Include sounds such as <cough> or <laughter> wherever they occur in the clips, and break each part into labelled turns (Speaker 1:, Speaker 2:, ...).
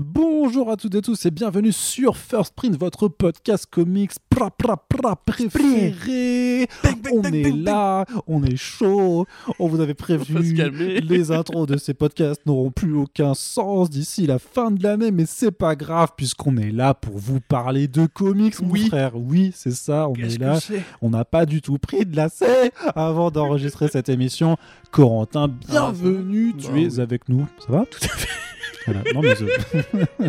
Speaker 1: Bonjour à toutes et tous et bienvenue sur First Print, votre podcast comics pra, pra, pra, préféré. On est là, on est chaud, on vous avait prévenu. <laughs> Les intros de ces podcasts n'auront plus aucun sens d'ici la fin de l'année, mais c'est pas grave puisqu'on est là pour vous parler de comics, mon
Speaker 2: Oui.
Speaker 1: frère. Oui, c'est ça, on est là. On n'a pas du tout pris de lacet avant d'enregistrer cette émission. Corentin, bienvenue, tu es avec nous. Ça va? Tout à fait. Voilà. Non, mais je- <laughs>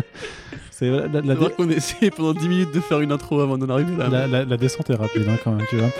Speaker 1: C'est la, la- la
Speaker 2: qu'on a essayé pendant 10 minutes de faire une intro avant d'en arriver là.
Speaker 1: la descente est rapide hein, quand même, tu vois.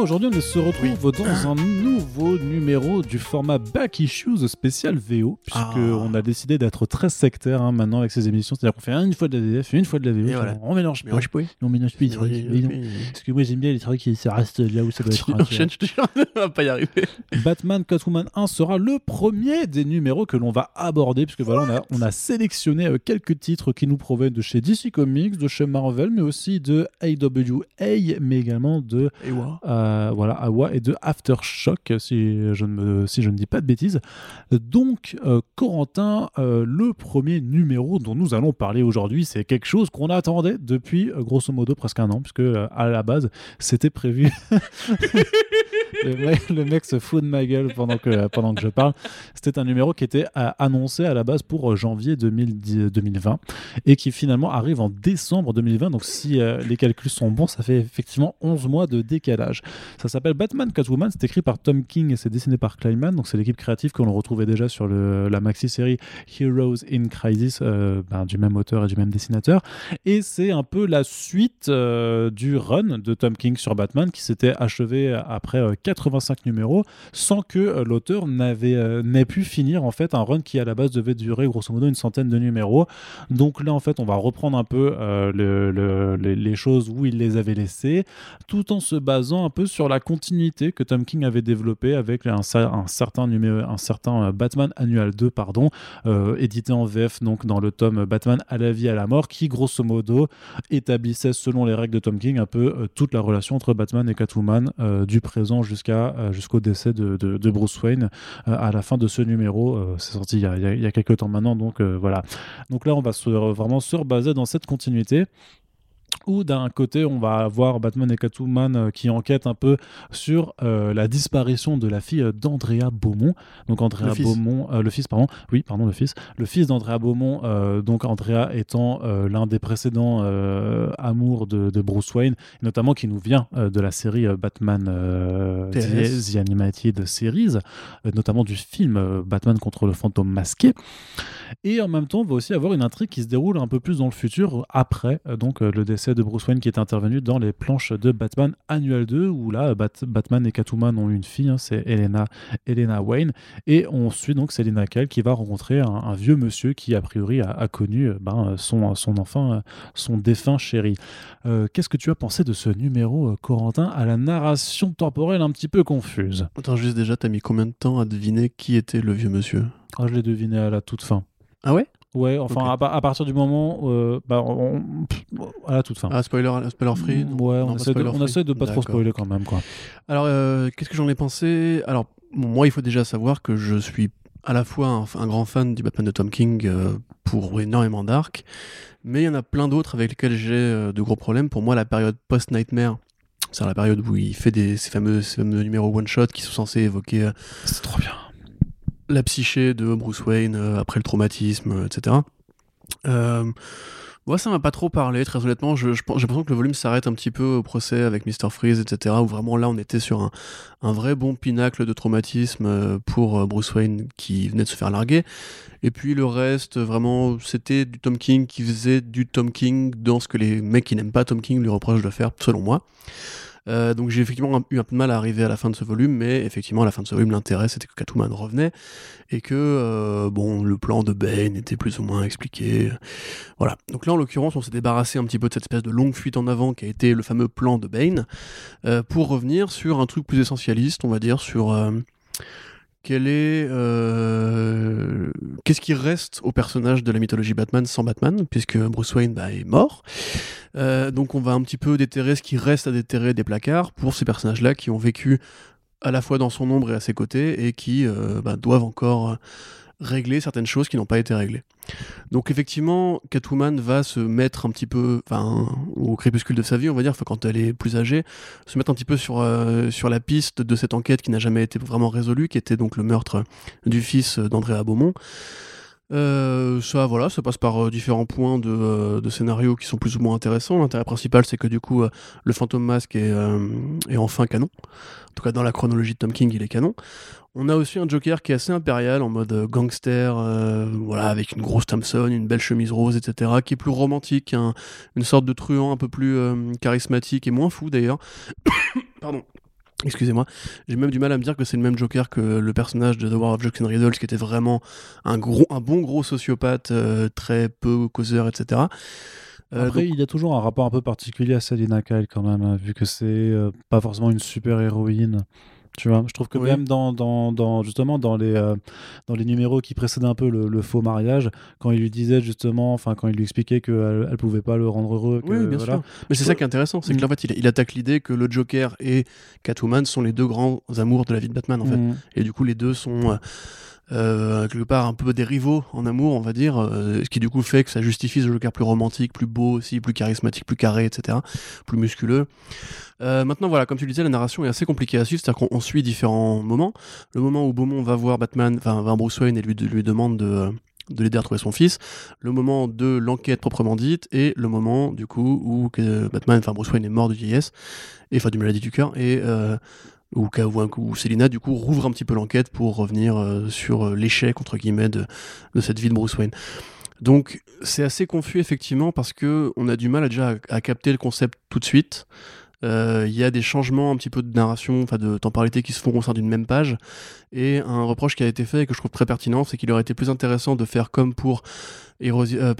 Speaker 1: Aujourd'hui on se retrouve dans un nouveau numéro du format Back Issues spécial VO, puisque
Speaker 2: Ah.
Speaker 1: a décidé d'être très sectaire hein, maintenant avec ces émissions, c'est-à-dire qu'on fait une fois de la DF, une fois de la VO,
Speaker 2: voilà.
Speaker 1: on mélange
Speaker 2: Mais
Speaker 1: pas.
Speaker 2: je pouvais.
Speaker 1: On mélange plus. Parce que moi j'aime bien les trucs qui ça reste là où ça doit <laughs> être.
Speaker 2: Enchaînes, je te jure, <laughs> on va pas y arriver.
Speaker 1: Batman Catwoman 1 sera le premier des numéros que l'on va aborder, puisque voilà, on a, on a sélectionné euh, quelques titres qui nous proviennent de chez DC Comics, de chez Marvel, mais aussi de AWA, mais également de
Speaker 2: Et.
Speaker 1: Euh, voilà, Awa et de Aftershock, si je, ne me, si je ne dis pas de bêtises. Donc, euh, Corentin, euh, le premier numéro dont nous allons parler aujourd'hui, c'est quelque chose qu'on attendait depuis grosso modo presque un an, puisque à la base, c'était prévu. <laughs> le, mec, le mec se fout de ma gueule pendant que, pendant que je parle. C'était un numéro qui était annoncé à la base pour janvier 2010 2020 et qui finalement arrive en décembre 2020. Donc, si les calculs sont bons, ça fait effectivement 11 mois de décalage. Ça s'appelle Batman Catwoman, c'est écrit par Tom King et c'est dessiné par Kleinman, donc c'est l'équipe créative que l'on retrouvait déjà sur la maxi-série Heroes in Crisis, euh, ben, du même auteur et du même dessinateur. Et c'est un peu la suite euh, du run de Tom King sur Batman qui s'était achevé après euh, 85 numéros sans que euh, l'auteur euh, n'ait pu finir en fait un run qui à la base devait durer grosso modo une centaine de numéros. Donc là en fait on va reprendre un peu euh, le- le- les, les choses où il les avait laissées tout en se basant un peu sur la continuité que Tom King avait développée avec un, cer- un certain un certain euh, Batman Annual 2, pardon, euh, édité en VF donc dans le tome Batman à la vie à la mort, qui grosso modo établissait selon les règles de Tom King un peu euh, toute la relation entre Batman et Catwoman du présent jusqu'au décès de, Bruce Wayne à la fin de ce numéro. C'est sorti il y, a, il quelques temps maintenant, donc voilà. Donc là on va vraiment se rebaser dans cette continuité où d'un côté on va avoir Batman et Catwoman euh, qui enquêtent un peu sur euh, la disparition de la fille euh, d'Andrea Beaumont donc Andrea
Speaker 2: Le fils.
Speaker 1: Beaumont euh, le fils pardon oui pardon le fils le fils d'Andrea Beaumont euh, donc Andrea étant l'un des précédents amours de, de Bruce Wayne notamment qui nous vient de la série Batman. The, The Animated Series notamment du film Batman contre le fantôme masqué et en même temps, on va aussi avoir une intrigue qui se déroule un peu plus dans le futur, après donc le décès de Bruce Wayne qui est intervenu dans les planches de Batman Annual 2, où là, Bat- Batman et Catwoman ont une fille, hein, c'est Elena, Elena Wayne, et on suit donc Selina Kyle qui va rencontrer un, un vieux monsieur qui, a priori, a, a connu euh, ben, son, son enfant, euh, son défunt chéri. Euh, Qu'est-ce que tu as pensé de ce numéro, Corentin, à la narration temporelle un petit peu confuse?
Speaker 2: Attends, juste déjà, t'as mis combien de temps à deviner qui était le vieux monsieur?
Speaker 1: Ah, Je l'ai deviné à la toute fin.
Speaker 2: Ah ouais?
Speaker 1: Ouais, enfin, à, pa- à partir du moment, euh, bah, on- à la toute fin.
Speaker 2: Ah, spoiler, spoiler free
Speaker 1: Mm, ouais,
Speaker 2: Non,
Speaker 1: on, essaie de, on
Speaker 2: free.
Speaker 1: essaie de pas trop spoiler quand même, quoi.
Speaker 2: Alors, euh, qu'est-ce que j'en ai pensé? Alors, bon, moi, il faut déjà savoir que je suis à la fois un, un grand fan du Batman de Tom King euh, pour énormément d'arcs, mais il y en a plein d'autres avec lesquels j'ai euh, de gros problèmes. Pour moi, la période post-Nightmare, c'est la période où il fait des, ces, fameux, ces fameux numéros one-shot qui sont censés évoquer
Speaker 1: C'est trop bien.
Speaker 2: La psyché de Bruce Wayne euh, après le traumatisme, euh, etc. Euh, moi, ça m'a pas trop parlé, très honnêtement. J'ai l'impression que le volume s'arrête un petit peu au procès avec Mr. Freeze, etc. Où vraiment là, on était sur un, un vrai bon pinacle de traumatisme pour Bruce Wayne qui venait de se faire larguer. Et puis le reste, vraiment, c'était du Tom King qui faisait du Tom King dans ce que les mecs qui n'aiment pas Tom King lui reprochent de faire, selon moi. Euh, donc j'ai effectivement eu un peu de mal à arriver à la fin de ce volume, mais effectivement à la fin de ce volume, l'intérêt c'était que Catwoman revenait et que euh, bon, le plan de Bane était plus ou moins expliqué. Voilà. Donc là, en l'occurrence, on s'est débarrassé un petit peu de cette espèce de longue fuite en avant qui a été le fameux plan de Bane euh, pour revenir sur un truc plus essentialiste, on va dire, sur quel est euh, qu'est-ce qui reste au personnage de la mythologie Batman sans Batman puisque Bruce Wayne bah, est mort. Euh, donc on va un petit peu déterrer ce qui reste à déterrer des placards pour ces personnages là qui ont vécu à la fois dans son ombre et à ses côtés et qui euh, bah, doivent encore régler certaines choses qui n'ont pas été réglées. Donc effectivement, Catwoman va se mettre un petit peu, enfin, au crépuscule de sa vie, on va dire, quand elle est plus âgée, se mettre un petit peu sur, euh, sur la piste de cette enquête qui n'a jamais été vraiment résolue, qui était donc le meurtre du fils d'Andrea Beaumont. Euh, ça, voilà, ça passe par euh, différents points de, de, scénario qui sont plus ou moins intéressants. L'intérêt principal, c'est que du coup, le fantôme masque est, est, enfin canon. En tout cas, dans la chronologie de Tom King, il est canon. On a aussi un Joker qui est assez impérial, en mode euh, gangster, euh, voilà, avec une grosse Thompson, une belle chemise rose, etc., qui est plus romantique, une sorte de truand un peu plus euh, charismatique et moins fou d'ailleurs. <coughs> Pardon. Excusez-moi, j'ai même du mal à me dire que c'est le même Joker que le personnage de The War of Jokes and Riddles, qui était vraiment un, gros, un bon gros sociopathe, très peu causeur, etc.
Speaker 1: Après, il a toujours un rapport un peu particulier à Selina Kyle quand même, hein, vu que c'est pas forcément une super héroïne. Tu vois, je trouve que même dans, dans, dans, justement dans les, euh, dans les numéros qui précèdent un peu le, faux mariage, quand il lui disait justement, enfin quand il lui expliquait qu'elle elle pouvait pas le rendre heureux.
Speaker 2: oui, bien sûr. Mais c'est ça qui est intéressant, c'est que mm. fait, il, attaque l'idée que le Joker et Catwoman sont les deux grands amours de la vie de Batman en fait. Mm. Et du coup, les deux sont euh, euh, quelque part un peu des rivaux en amour, on va dire, euh, ce qui du coup fait que ça justifie ce Joker plus romantique, plus beau aussi, plus charismatique, plus carré, etc., plus musculeux. Euh, maintenant, voilà, comme tu disais, la narration est assez compliquée à suivre, c'est-à-dire qu'on suit différents moments. Le moment où Beaumont va voir Batman, enfin, va Bruce Wayne et lui, demande de de l'aider à retrouver son fils, le moment de l'enquête proprement dite et le moment du coup où Batman, enfin Bruce Wayne est mort de vieillesse et enfin du maladie du cœur et où, où, Selina du coup rouvre un petit peu l'enquête pour revenir euh, sur euh, l'échec entre guillemets de, cette vie de Bruce Wayne. Donc c'est assez confus effectivement parce que on a du mal à déjà à, capter le concept tout de suite. Euh, il y a des changements un petit peu de narration, enfin de temporalité qui se font au sein d'une même page. Et un reproche qui a été fait et que je trouve très pertinent, c'est qu'il aurait été plus intéressant de faire comme pour euh,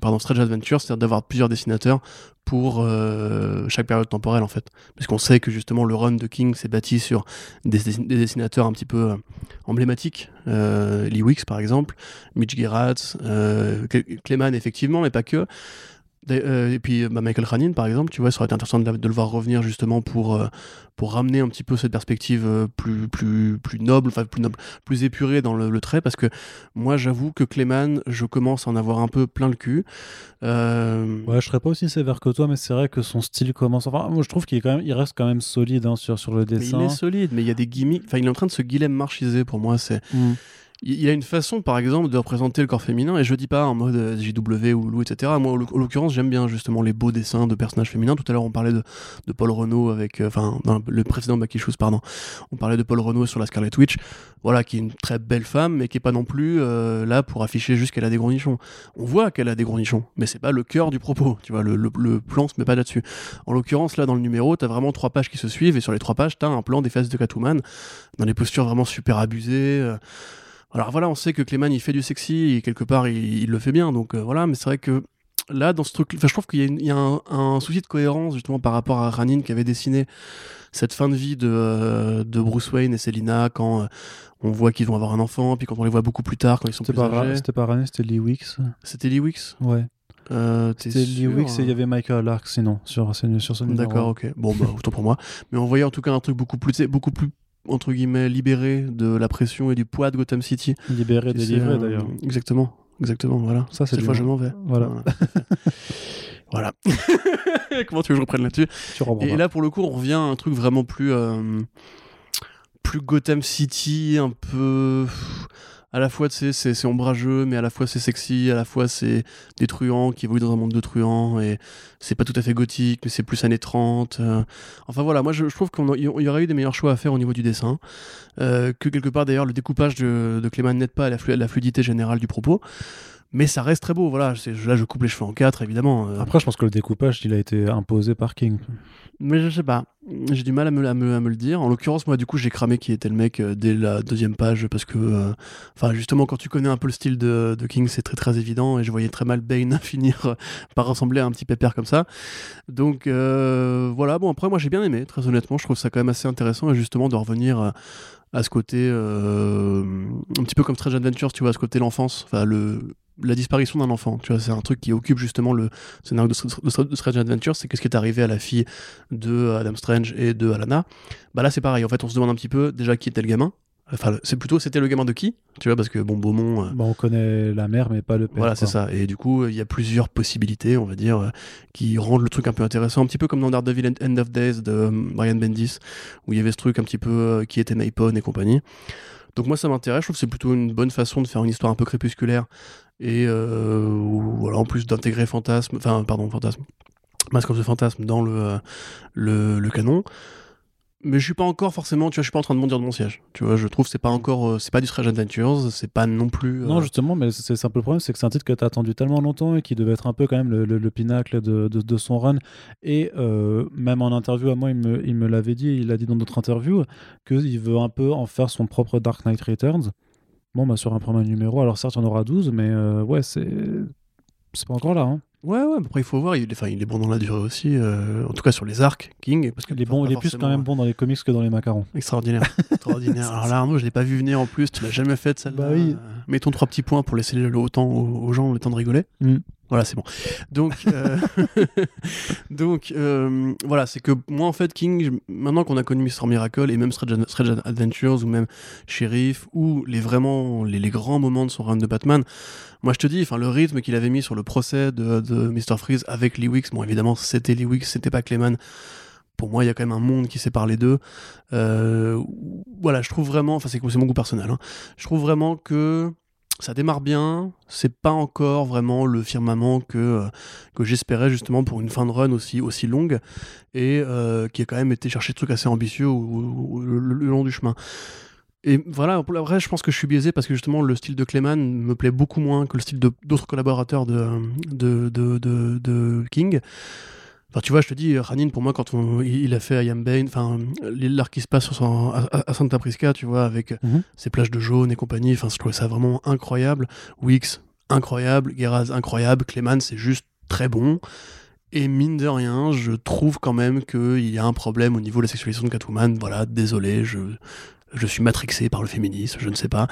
Speaker 2: pardon, Strange Adventure, c'est-à-dire d'avoir plusieurs dessinateurs pour euh, chaque période temporelle en fait. Puisqu'on sait que justement le run de King s'est bâti sur des, dessinateurs un petit peu emblématiques. Lee Wicks par exemple, Mitch Gerrard, Clayman effectivement, mais pas que. Euh, et puis bah, Michael Khanin, par exemple, tu vois, ça aurait été intéressant de, le voir revenir justement pour, euh, pour ramener un petit peu cette perspective euh, plus, plus, plus noble, enfin plus noble, plus épurée dans le, trait, parce que moi, j'avoue que Clayman, je commence à en avoir un peu plein le cul.
Speaker 1: Ouais, je serais pas aussi sévère que toi, mais c'est vrai que son style commence. Enfin, moi, je trouve qu'il quand même, il reste quand même solide hein, sur, sur le dessin.
Speaker 2: il est solide, mais il y a des gimmicks. Enfin, il est en train de se Guilhem marchiser pour moi. C'est. Mm il a une façon, par exemple, de représenter le corps féminin, et je dis pas en mode euh, JW ou Lou, etc. Moi, en l'occurrence, j'aime bien justement les beaux dessins de personnages féminins. Tout à l'heure, on parlait de, Paul Renault avec, euh, enfin, le précédent Backy pardon, on parlait de Paul Renault sur la Scarlet Witch, voilà, qui est une très belle femme, mais qui est pas non plus euh, là pour afficher juste qu'elle a des gros nichons. On voit qu'elle a des gros nichons, mais c'est pas le cœur du propos, tu vois, le, le, plan se met pas là-dessus. En l'occurrence, là, dans le numéro, t'as vraiment trois pages qui se suivent, et sur les trois pages, t'as un plan des fesses de Catwoman, dans des postures vraiment super abusées. Alors voilà, on sait que Clément il fait du sexy et quelque part il, le fait bien, donc euh, voilà, mais c'est vrai que là dans ce truc, je trouve qu'il y a, un, souci de cohérence justement par rapport à Ranin qui avait dessiné cette fin de vie de, euh, Bruce Wayne et Selina quand euh, on voit qu'ils vont avoir un enfant, puis quand on les voit beaucoup plus tard quand ils sont plus âgés.
Speaker 1: C'était pas Ranin, c'était Lee Wicks.
Speaker 2: C'était Lee Wicks?
Speaker 1: Ouais. c'était Lee Wicks et il y avait Michael Lark sinon sur, sur ce
Speaker 2: D'accord, ok. Bon, bah, autant pour moi. Mais on voyait en tout cas un truc beaucoup plus, beaucoup plus entre guillemets libéré de la pression et du poids de Gotham City.
Speaker 1: Libéré, délivré d'ailleurs.
Speaker 2: Exactement, exactement. Voilà. Ça, c'est cette fois je m'en vais.
Speaker 1: Voilà.
Speaker 2: Voilà. <laughs> <laughs> Comment tu veux que je reprenne là-dessus? Et là, pour le coup, on revient à un truc vraiment plus, euh, plus Gotham City, un peu à la fois c'est ombrageux mais à la fois c'est sexy à la fois c'est des truands qui évoluent dans un monde de truands et c'est pas tout à fait gothique mais c'est plus années 30 euh. enfin voilà moi je, trouve qu'il y aurait eu des meilleurs choix à faire au niveau du dessin euh, que quelque part d'ailleurs le découpage de, de Clément n'aide pas à la, fluidité générale du propos mais ça reste très beau. Voilà, là je coupe les cheveux en quatre, évidemment. euh,
Speaker 1: Après, je pense que le découpage, il a été imposé par King.
Speaker 2: mais je sais pas, j'ai du mal à me, à me, à me le dire. En l'occurrence, moi, du coup, j'ai cramé qui était le mec euh, dès la deuxième page parce que, euh, enfin, justement, quand tu connais un peu le style de, de King, c'est très très évident et je voyais très mal Bane <laughs> finir par ressembler à un petit pépère comme ça. Donc voilà, bon, après, moi, j'ai bien aimé, très honnêtement, je trouve ça quand même assez intéressant et justement de revenir. à ce côté euh, un petit peu comme Strange Adventures tu vois à ce côté l'enfance enfin le la disparition d'un enfant tu vois c'est un truc qui occupe justement le scénario de, de- de Strange Adventures c'est qu'est-ce qui est arrivé à la fille de Adam Strange et de Alana bah là c'est pareil en fait on se demande un petit peu déjà qui était le gamin enfin c'est plutôt c'était le gamin de qui tu vois parce que bon Beaumont euh,
Speaker 1: Bah, on connaît la mère, mais pas le père.
Speaker 2: voilà, c'est ça. Et du coup, il y a plusieurs possibilités, on va dire, euh, qui rendent le truc un peu intéressant. Un petit peu comme dans Daredevil End of Days de euh, Brian Bendis, où il y avait ce truc un petit peu euh, qui était Napon et compagnie. Donc moi, ça m'intéresse. Je trouve que c'est plutôt une bonne façon de faire une histoire un peu crépusculaire. Et euh, voilà, en plus d'intégrer Fantasme, enfin, pardon, of the dans euh, le, le canon. Mais je suis pas encore forcément, tu vois, je suis pas en train de bondir de mon siège. Tu vois, je trouve c'est pas encore, euh, c'est pas du Strange Adventures, c'est pas non plus. euh,
Speaker 1: Non, justement, mais c'est un peu le problème, c'est que c'est un titre que tu as attendu tellement longtemps et qui devait être un peu quand même le, le- le pinacle de, son run. Et euh, même en interview à moi, il me, l'avait dit, il l'a dit dans d'autres interviews, qu'il veut un peu en faire son propre Dark Knight Returns. Bon, bah, sur un premier numéro, alors certes, il y en aura 12, mais ouais, c'est. C'est pas encore là. Hein.
Speaker 2: Ouais, ouais, après il faut voir, il est, enfin, il est bon dans la durée aussi, euh, en tout cas sur les arcs, King. Parce que
Speaker 1: Il est, bon, il est plus quand même bon dans les comics que dans les macarons.
Speaker 2: Extraordinaire. Extraordinaire. <laughs> Alors là, Arnaud, je l'ai pas vu venir en plus, tu l'as jamais fait celle-là.
Speaker 1: Bah oui.
Speaker 2: Mettons trois petits points pour laisser le temps aux, gens le temps de rigoler.
Speaker 1: Mm.
Speaker 2: Voilà, c'est bon. Donc, euh, <laughs> donc euh, voilà, c'est que moi en fait, King, maintenant qu'on a connu Mr. Miracle et même Strange, Strange Adventures ou même Sheriff ou les vraiment les, les grands moments de son run de Batman, moi je te dis, enfin le rythme qu'il avait mis sur le procès de, de Mr. Freeze avec Lee Wicks, bon évidemment c'était Lee Wicks, c'était pas Clayman. Pour moi, il y a quand même un monde qui sépare les deux. Euh, voilà, je trouve vraiment, enfin c'est mon goût personnel, hein. je trouve vraiment que ça démarre bien, c'est pas encore vraiment le firmament que, euh, que j'espérais justement pour une fin de run aussi, aussi longue et euh, qui a quand même été chercher des trucs assez ambitieux le, long du chemin. Et voilà, pour la vraie, je pense que je suis biaisé parce que justement le style de Clayman me plaît beaucoup moins que le style d'autres collaborateurs de- de King. Enfin, tu vois, je te dis, Ranin, pour moi, quand on- il a fait I Am Bane, enfin, l'arc qui se passe son- à, à Santa Prisca, tu vois, avec
Speaker 1: Mhm.
Speaker 2: ses plages de jaune et compagnie, enfin, je trouvais ça vraiment incroyable. Wix, incroyable. Geraz, incroyable. Clayman, c'est juste très bon. Et mine de rien, je trouve quand même qu'il y a un problème au niveau de la sexualisation de Catwoman. Voilà, désolé, je, je suis matrixé par le féminisme, je ne sais pas.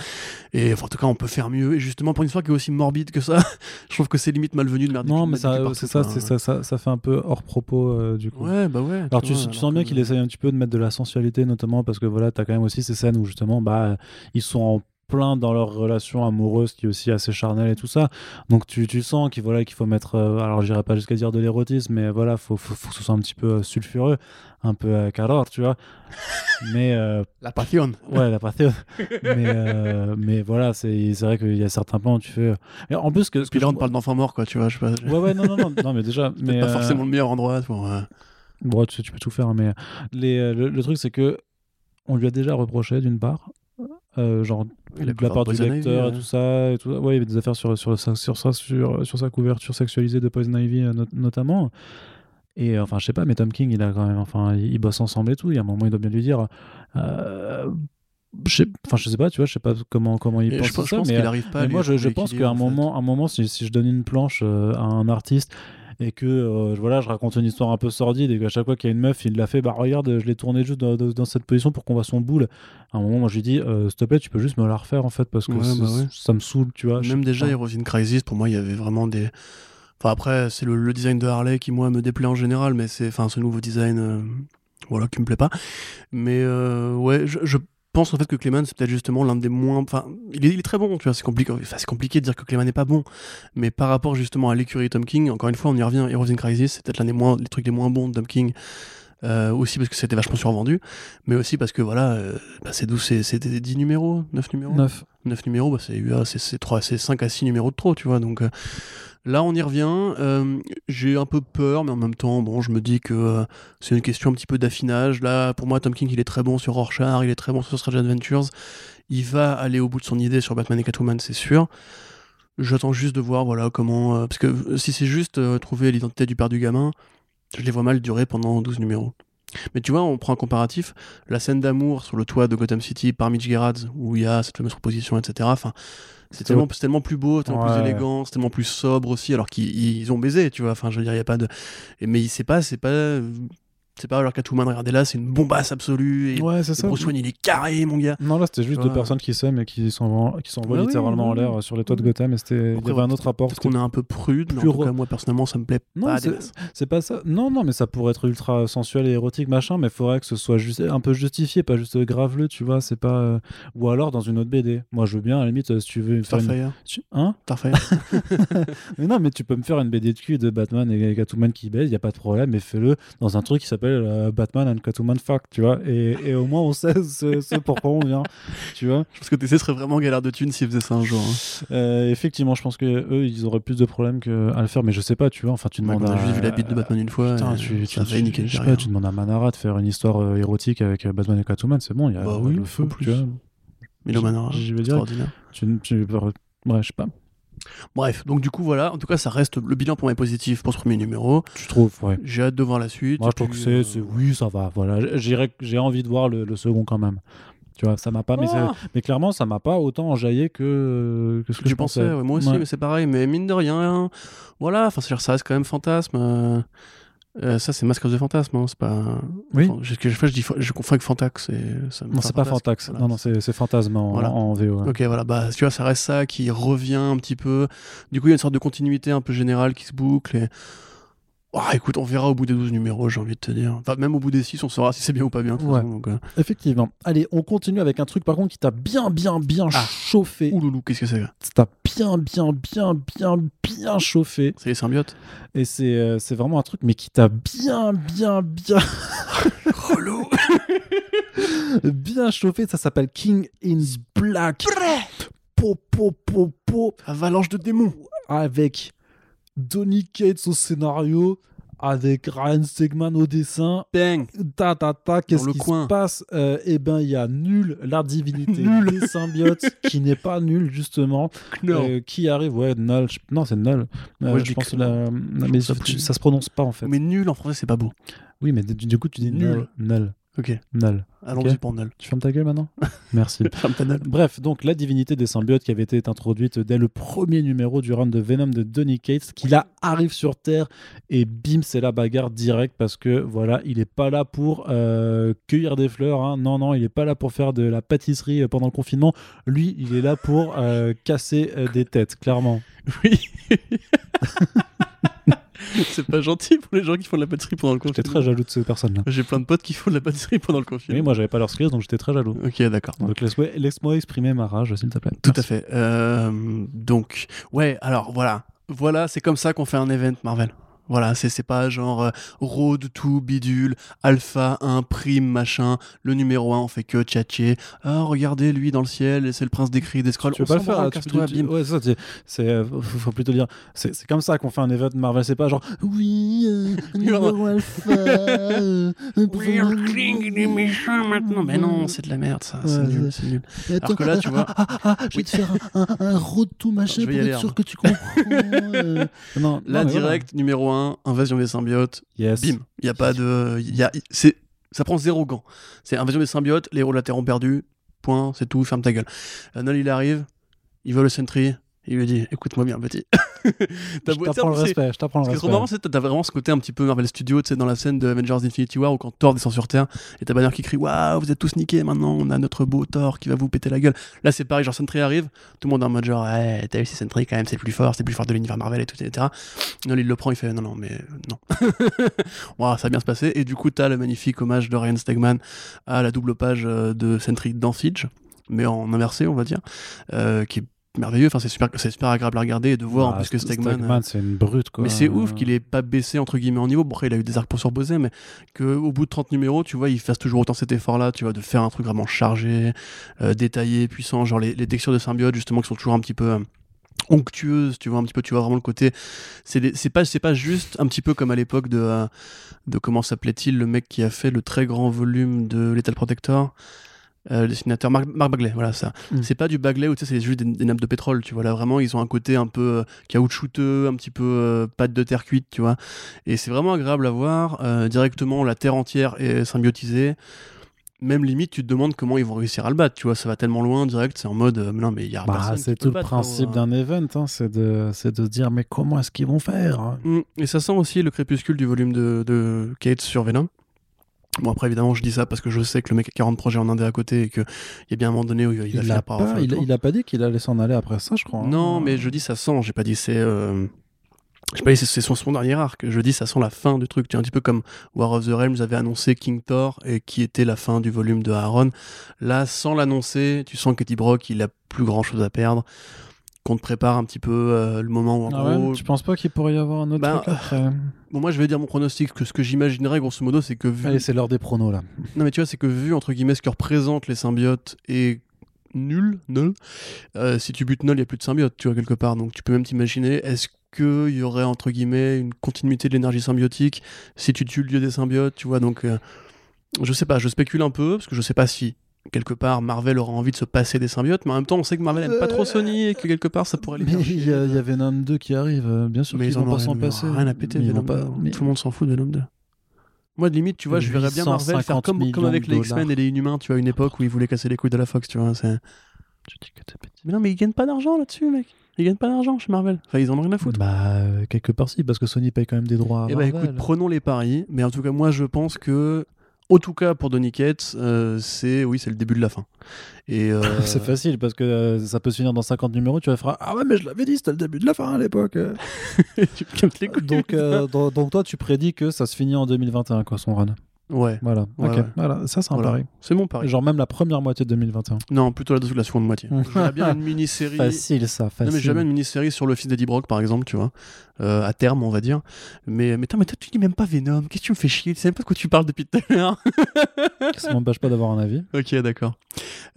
Speaker 2: Et enfin, en tout cas, on peut faire mieux. Et justement, pour une histoire qui est aussi morbide que ça, <laughs> je trouve que c'est limite malvenu de merder.
Speaker 1: Non, mais ça, c'est ça, c'est ça, ça, ça fait un peu hors propos euh, du coup.
Speaker 2: Ouais, bah ouais.
Speaker 1: Alors tu,
Speaker 2: vois,
Speaker 1: tu
Speaker 2: alors
Speaker 1: sens bien qu'il essaye un petit peu de mettre de la sensualité, notamment parce que voilà, t'as quand même aussi ces scènes où justement, bah, ils sont en plein dans leur relation amoureuse qui est aussi assez charnelle et tout ça. Donc tu, tu sens qu'il voilà, qu'il faut mettre, euh, alors j'irai pas jusqu'à dire de l'érotisme, mais voilà, faut, faut, faut que ce soit un petit peu euh, sulfureux, un peu euh, calor, tu vois. <laughs> mais euh,
Speaker 2: La passion.
Speaker 1: ouais, la partie. <laughs> mais, euh, mais voilà, c'est vrai qu'il y a certains plans où tu fais. Et en plus, ce que, ce que
Speaker 2: là,
Speaker 1: je-
Speaker 2: on parle d'enfants morts, quoi, tu vois. Je sais pas.
Speaker 1: Ouais, ouais, non, non, non, non, mais déjà, <laughs> mais
Speaker 2: pas forcément le meilleur endroit pour.
Speaker 1: Bon, tu, tu peux tout faire, hein, mais les, le, le truc, c'est que on lui a déjà reproché, d'une part, euh, genre de la part du lecteur
Speaker 2: Ivy,
Speaker 1: et tout ça, et tout ça. Ouais, il y avait des affaires sur, sur, sa, sur, sur, sur sa couverture sexualisée de Poison Ivy, euh, not- notamment. Et euh, enfin, je sais pas, mais Tom King, il a quand même, enfin, ils bossent ensemble et tout. Il y a un moment, il doit bien lui dire. Euh, je sais, enfin, je sais pas, tu vois, je sais pas comment, comment il pense
Speaker 2: je, pense- je
Speaker 1: ça,
Speaker 2: pense
Speaker 1: mais,
Speaker 2: arrive pas.
Speaker 1: moi, je, je pense qu'à un moment, un moment si, si je donne une planche à un artiste et que euh, voilà, je raconte une histoire un peu sordide et qu'à chaque fois qu'il y a une meuf, il l'a fait, bah regarde, je l'ai tourné juste dans, dans- dans cette position pour qu'on voit son boule. À un moment, moi, je lui dis, euh, s'il te plaît, tu peux juste me la refaire en fait parce que
Speaker 2: Ouais, bah ouais.
Speaker 1: ça me saoule, tu vois.
Speaker 2: Même déjà. Heroes in Crisis, pour moi, il y avait vraiment des. Enfin, après, c'est le, le design de Harley qui, moi, me déplaît en général, mais c'est enfin, ce nouveau design euh, voilà, qui me plaît pas. Mais euh, ouais, je, je pense en fait que Clayman, c'est peut-être justement l'un des moins. Enfin, il est, très bon, tu vois, c'est compliqué, c'est compliqué de dire que Clayman n'est pas bon. Mais par rapport justement à l'écurie Tom King, encore une fois, on y revient, Heroes in Crisis, c'est peut-être l'un des moins, les trucs les moins bons de Tom King. Euh, aussi parce que c'était vachement survendu, mais aussi parce que voilà, euh, bah, c'est c'était 10 numéros, 9 numéros.
Speaker 1: Neuf.
Speaker 2: 9 numéros, bah, c'est UA, c'est- c'est trois- c'est 5 à 6 numéros de trop, tu vois. Donc euh, là, on y revient. Euh, J'ai un peu peur, mais en même temps, bon, je me dis que euh, c'est une question un petit peu d'affinage. Là, pour moi, Tom King, il est très bon sur Rorschach, il est très bon sur Strange Adventures. Il va aller au bout de son idée sur Batman et Catwoman, c'est sûr. J'attends juste de voir voilà comment. euh, parce que euh, si c'est juste euh, trouver l'identité du père du gamin, je les vois mal durer pendant 12 numéros. Mais tu vois, on prend un comparatif. La scène d'amour sur le toit de Gotham City par Mitch Gerads, où il y a cette fameuse proposition, etc. Enfin, c'est tellement, plus beau, tellement
Speaker 1: Ouais.
Speaker 2: plus élégant, c'est tellement plus sobre aussi, alors qu'ils ils ont baisé, tu vois. Enfin, je veux dire, il a pas de. Mais c'est pas, c'est pas. C'est pas alors Catwoman, regardez là, c'est une bombasse absolue. Et,
Speaker 1: Ouais, c'est
Speaker 2: et
Speaker 1: ça.
Speaker 2: Bruce Wayne, il est carré, mon gars.
Speaker 1: Non, là, c'était juste deux personnes qui s'aiment et qui s'envoient qui s'envoient
Speaker 2: Ah oui,
Speaker 1: littéralement en l'air euh, sur les toits de Gotham. Et c'était, il y avait un autre rapport.
Speaker 2: Peut-être qu'on est un peu prude, mais en
Speaker 1: plus
Speaker 2: tout cas, moi, personnellement, ça me plaît
Speaker 1: Non,
Speaker 2: pas
Speaker 1: c'est- pas ça. Non, non, mais ça pourrait être ultra sensuel et érotique, machin, mais faudrait que ce soit juste un peu justifié, pas juste graveleux, tu vois. C'est pas. euh, Ou alors dans une autre BD. Moi, je veux bien, à la limite, euh, si tu veux faire une.
Speaker 2: Starfire.
Speaker 1: tu- Hein <laughs>
Speaker 2: Starfire. <laughs>
Speaker 1: Mais non, mais tu peux me faire une BD de cul de Batman et Catwoman qui baise, y a pas de problème, mais fais-le dans un truc qui s'appelle euh, Batman and Catwoman Fuck, tu vois. Et, et au moins, on sait ce, ce pourquoi on vient, tu vois.
Speaker 2: Je pense que TC serait vraiment galère de thunes s'ils faisaient ça un jour. hein.
Speaker 1: Euh, effectivement, je pense que eux, ils auraient plus de problèmes que à le faire, mais je sais pas, tu vois. Enfin, tu
Speaker 2: Ouais,
Speaker 1: demandes
Speaker 2: on a
Speaker 1: à.
Speaker 2: juste vu la bite de Batman une fois.
Speaker 1: Putain,
Speaker 2: et
Speaker 1: tu, tu, tu-
Speaker 2: niquer le
Speaker 1: je sais pas, tu demandes à Manara de faire une histoire euh, érotique avec euh, Batman et Catwoman, c'est bon, il y a
Speaker 2: Bah
Speaker 1: euh,
Speaker 2: oui,
Speaker 1: le feu,
Speaker 2: plus.
Speaker 1: tu vois.
Speaker 2: Milo Manara,
Speaker 1: je veux dire- tu, ouais, je sais pas.
Speaker 2: Bref, donc du coup, voilà. En tout cas, ça reste le bilan pour moi est positif pour ce premier numéro.
Speaker 1: Tu trouves, ouais.
Speaker 2: J'ai hâte de voir la suite.
Speaker 1: Moi, je trouve que c'est,
Speaker 2: euh,
Speaker 1: c'est- oui, ça va. Voilà, j'ai envie de voir le, le second quand même. Tu vois, ça m'a pas, mais,
Speaker 2: Ah,
Speaker 1: c'est- mais clairement, ça m'a pas autant enjaillé que, que ce que je
Speaker 2: pensais,
Speaker 1: pensais.
Speaker 2: ouais, moi aussi,
Speaker 1: Ouais.
Speaker 2: mais c'est pareil. Mais mine de rien, voilà. Enfin, c'est-à-dire, ça reste quand même fantasme. euh, euh, ça, c'est Masque of the Fantasme, hein, c'est pas.
Speaker 1: Oui.
Speaker 2: Enfin, je, dis, je confonds avec Fantax. Et ça me
Speaker 1: Non, c'est pas Fantax.
Speaker 2: voilà.
Speaker 1: Non, non, c'est, c'est Fantasme en,
Speaker 2: Voilà.
Speaker 1: en VO. ouais.
Speaker 2: Ok, voilà, bah, tu vois, ça reste ça qui revient un petit peu. Du coup, il y a une sorte de continuité un peu générale qui se boucle. Et... Ah, écoute, on verra au bout des 12 numéros, j'ai envie de te dire. Enfin, même au bout des 6, on saura si c'est bien ou pas bien. de toute
Speaker 1: Ouais.
Speaker 2: façon, donc, euh.
Speaker 1: Effectivement. Allez, on continue avec un truc par contre qui t'a bien, bien, bien
Speaker 2: Ah.
Speaker 1: chauffé.
Speaker 2: Ouh loulou, qu'est-ce que c'est
Speaker 1: Ça t'a bien, bien, bien, bien, bien chauffé.
Speaker 2: C'est les symbiotes?
Speaker 1: Et c'est, euh, vraiment un truc, mais qui t'a bien, bien, bien, <laughs>
Speaker 2: Relou <laughs>
Speaker 1: bien chauffé. Ça s'appelle King in Black. Po, po, po, po.
Speaker 2: Avalanche de démons
Speaker 1: Avec Donny Cates au scénario. Avec Ryan Stegman au dessin.
Speaker 2: Bang
Speaker 1: Ta ta ta, qu'est-ce qui
Speaker 2: coin.
Speaker 1: se passe? Euh, Eh ben, il y a nul la divinité <laughs>
Speaker 2: Nul.
Speaker 1: des symbiotes qui n'est pas nul justement. Euh, qui arrive Ouais, null. je- Non, c'est null. Euh,
Speaker 2: je
Speaker 1: pense
Speaker 2: que
Speaker 1: la- mais
Speaker 2: ça
Speaker 1: ça se prononce pas en fait.
Speaker 2: Mais nul en français, c'est pas beau.
Speaker 1: Oui, mais du, du coup, tu dis
Speaker 2: Nul.
Speaker 1: null. Null.
Speaker 2: Ok,
Speaker 1: Null.
Speaker 2: allons-y pour nul.
Speaker 1: Tu fermes ta gueule maintenant <laughs> Merci.
Speaker 2: Ferme ta gueule.
Speaker 1: Bref, donc la divinité des symbiotes qui avait été introduite dès le premier numéro du run de Venom de Donny Cates, qui là arrive sur Terre et bim, c'est la bagarre directe parce que voilà, il est pas là pour euh, cueillir des fleurs. hein. Non, non, il est pas là pour faire de la pâtisserie euh, pendant le confinement. Lui, il est là pour euh, casser euh, des têtes, clairement.
Speaker 2: Oui <laughs> <laughs> C'est pas gentil pour les gens qui font de la pâtisserie pendant le
Speaker 1: J'étais
Speaker 2: confinement.
Speaker 1: très jaloux de ces personnes-là.
Speaker 2: J'ai plein de potes qui font de la pâtisserie pendant le
Speaker 1: Oui,
Speaker 2: confinement.
Speaker 1: moi j'avais pas leur script, donc j'étais très jaloux.
Speaker 2: Ok, d'accord.
Speaker 1: Donc laisse-moi laisse-moi exprimer ma rage, s'il te plaît.
Speaker 2: Tout à fait. Euh, donc, ouais, alors voilà. Voilà, c'est comme ça qu'on fait un event Marvel. Voilà, c'est pas genre euh, Road to Bidule, Alpha 1, Prime, machin. Le numéro 1, on fait que tchatcher. Ah, regardez lui dans le ciel, c'est le prince des cris, des scrolls.
Speaker 1: Tu veux
Speaker 2: On
Speaker 1: pas le faire tu-
Speaker 2: casse-toi,
Speaker 1: tu-
Speaker 2: bim.
Speaker 1: Ouais, ça, c'est- euh, faut, faut plutôt dire. C'est c'est comme ça qu'on fait un event Marvel. C'est pas genre oui, euh, <laughs> numéro alpha. euh, <laughs>
Speaker 2: We're King, il est méchant maintenant. Mais non, c'est de la merde, ça. C'est nul,
Speaker 1: ouais.
Speaker 2: c'est nul.
Speaker 1: Attends,
Speaker 2: Alors que là, tu vois-
Speaker 1: ah, ah, ah, je vais
Speaker 2: Oui.
Speaker 1: te faire un, un, un road to machin pour être sûr
Speaker 2: Arnaud.
Speaker 1: que tu comprends. <laughs> Non,
Speaker 2: Là, direct, numéro 1, invasion des symbiotes.
Speaker 1: Yes.
Speaker 2: Bim. Il y a pas de. Y a... c'est... Ça prend zéro gant. C'est invasion des symbiotes, les héros de la Terre ont perdu. Point, c'est tout, ferme ta gueule. Euh, Null, il arrive, il voit le sentry, il lui dit Écoute-moi bien, petit. <laughs> T'as
Speaker 1: Je t'apprends le respect. Je t'apprends le
Speaker 2: Ce qui est trop
Speaker 1: respect.
Speaker 2: marrant, c'est que t'as vraiment ce côté un petit peu Marvel Studios, tu sais, dans la scène de Avengers Infinity War où quand Thor descend sur Terre et t'as Banner qui crie Waouh, vous êtes tous niqués maintenant, on a notre beau Thor qui va vous péter la gueule. Là, c'est pareil, genre Sentry arrive, tout le monde est en mode genre Ouais, t'as vu, c'est Sentry quand même, c'est plus fort, c'est plus fort de l'univers Marvel et tout, etc. Null, il le prend, il fait Non, non, mais non. <laughs> Ouah, ça va bien se passer. Et du coup, t'as le magnifique hommage de Ryan Stegman à la double page euh, de Sentry dans Siege, mais en inversé, on va dire, euh, qui est merveilleux. Enfin, c'est super, c'est super agréable à regarder et de voir en
Speaker 1: Ah,
Speaker 2: plus que
Speaker 1: St-
Speaker 2: Stegman.
Speaker 1: c'est une brute quoi.
Speaker 2: Mais c'est ouf qu'il ait pas baissé entre guillemets en niveau. Bon, après, il a eu des arcs pour se reposer, mais qu'au bout de 30 numéros, tu vois, il fasse toujours autant cet effort-là, tu vois, de faire un truc vraiment chargé, euh, détaillé, puissant. Genre les, les textures de symbiote, justement, qui sont toujours un petit peu. euh, onctueuses, tu vois un petit peu tu vois vraiment le côté c'est pas c'est pas juste un petit peu comme à l'époque de euh, de comment s'appelait-il le mec qui a fait le très grand volume de Lethal Protector? Euh, le dessinateur Marc, Marc Bagley, voilà ça.
Speaker 1: Mm.
Speaker 2: C'est pas du Bagley où tu sais, c'est juste des, des nappes de pétrole, tu vois. Là, vraiment, ils ont un côté un peu euh, caoutchouteux, un petit peu euh, pâte de terre cuite, tu vois. Et c'est vraiment agréable à voir. Euh, directement, la terre entière est symbiotisée. Même limite, tu te demandes comment ils vont réussir à le battre, tu vois. Ça va tellement loin, direct, c'est en mode, euh, non, mais il y a
Speaker 1: Bah, c'est tout le
Speaker 2: battre,
Speaker 1: principe
Speaker 2: hein.
Speaker 1: d'un event, hein, c'est de, c'est de dire mais comment est-ce qu'ils vont faire hein?
Speaker 2: Mm, Et ça sent aussi le crépuscule du volume de, de Kate sur Venom. Bon, après, évidemment, je dis ça parce que je sais que le mec a 40 projets en indé à côté et qu'il y a bien un moment donné où il
Speaker 1: il, a
Speaker 2: avoir
Speaker 1: pas, il, il a pas dit qu'il allait s'en aller après ça, je crois. hein.
Speaker 2: Non, mais je dis ça sent, j'ai pas dit c'est. Euh... J'ai pas dit c'est c'est son, son dernier arc, je dis ça sent la fin du truc. Tu vois, un petit peu comme War of the Realms avait annoncé King Thor et qui était la fin du volume de Aaron. Là, sans l'annoncer, tu sens qu'Eddie Brock il a plus grand chose à perdre. Qu'on te prépare un petit peu euh, le moment où en
Speaker 1: Ah ouais,
Speaker 2: gros.
Speaker 1: tu penses pas qu'il pourrait y avoir un autre
Speaker 2: Bah,
Speaker 1: truc après
Speaker 2: Bon, moi je vais dire mon pronostic, que ce que j'imaginerais grosso modo, c'est que vu.
Speaker 1: Allez, c'est l'heure des pronos là.
Speaker 2: Non, mais tu vois, c'est que vu, entre guillemets, ce que représentent les symbiotes est nul, nul. euh, si tu butes nul, il n'y a plus de symbiote, tu vois, quelque part. Donc tu peux même t'imaginer, est-ce qu'il y aurait, entre guillemets, une continuité de l'énergie symbiotique si tu tues le dieu des symbiotes, tu vois Donc, euh, je sais pas, je spécule un peu, parce que je sais pas si. Quelque part, Marvel aura envie de se passer des symbiotes, mais en même temps, on sait que Marvel aime pas trop Sony et que quelque part, ça pourrait les
Speaker 1: Mais
Speaker 2: faire
Speaker 1: il y, a- il y a Venom 2 qui arrive, euh, bien sûr
Speaker 2: Mais
Speaker 1: qu'ils
Speaker 2: ils en
Speaker 1: vont pas
Speaker 2: ont
Speaker 1: s'en passer.
Speaker 2: rien à péter, Venom
Speaker 1: pas-
Speaker 2: 2.
Speaker 1: mais-
Speaker 2: Tout le monde s'en fout de Venom 2. Moi, de limite, tu vois, je verrais bien Marvel faire
Speaker 1: 850
Speaker 2: comme, comme avec les X-Men et les Inhumains, tu vois, une époque où ils voulaient casser les couilles de la Fox, tu vois. c'est-
Speaker 1: Tu dis que t'es petit.
Speaker 2: Mais non, mais ils gagnent pas d'argent là-dessus, mec. Ils gagnent pas d'argent chez Marvel. Enfin, ils en ont rien à foutre.
Speaker 1: Bah, euh, quelque part si, parce que Sony paye quand même des droits à
Speaker 2: Eh ben,
Speaker 1: Marvel.
Speaker 2: écoute, prenons les paris. Mais en tout cas, moi, je pense que, en tout cas, pour Donny Cates, euh, c'est, oui, c'est le début de la fin. Et euh, <laughs>
Speaker 1: C'est facile parce que euh, ça peut se finir dans 50 numéros. Tu vas faire Ah ouais, mais je l'avais dit, c'était le début de la fin à l'époque. <laughs>
Speaker 2: tu me casses les couilles.
Speaker 1: donc, euh, donc, donc toi, tu prédis que ça se finit en 2021, quoi, son run.
Speaker 2: Ouais,
Speaker 1: Voilà,
Speaker 2: Ouais,
Speaker 1: ok,
Speaker 2: ouais.
Speaker 1: voilà, ça c'est un
Speaker 2: Voilà.
Speaker 1: pari.
Speaker 2: c'est mon pari.
Speaker 1: Genre même la première moitié de 2021.
Speaker 2: Non, plutôt la, la seconde moitié. <laughs> J'aimerais bien une mini-série.
Speaker 1: Facile ça, facile.
Speaker 2: Non, mais jamais une mini-série sur le fils d'Eddie Brock, par exemple, tu vois. Euh, à terme, on va dire. Mais, mais, mais toi, tu dis même pas Venom. Qu'est-ce que tu me fais chier? Tu sais même pas de quoi tu parles depuis tout à l'heure. <laughs>
Speaker 1: Ça m'empêche pas d'avoir un avis.
Speaker 2: ok, d'accord.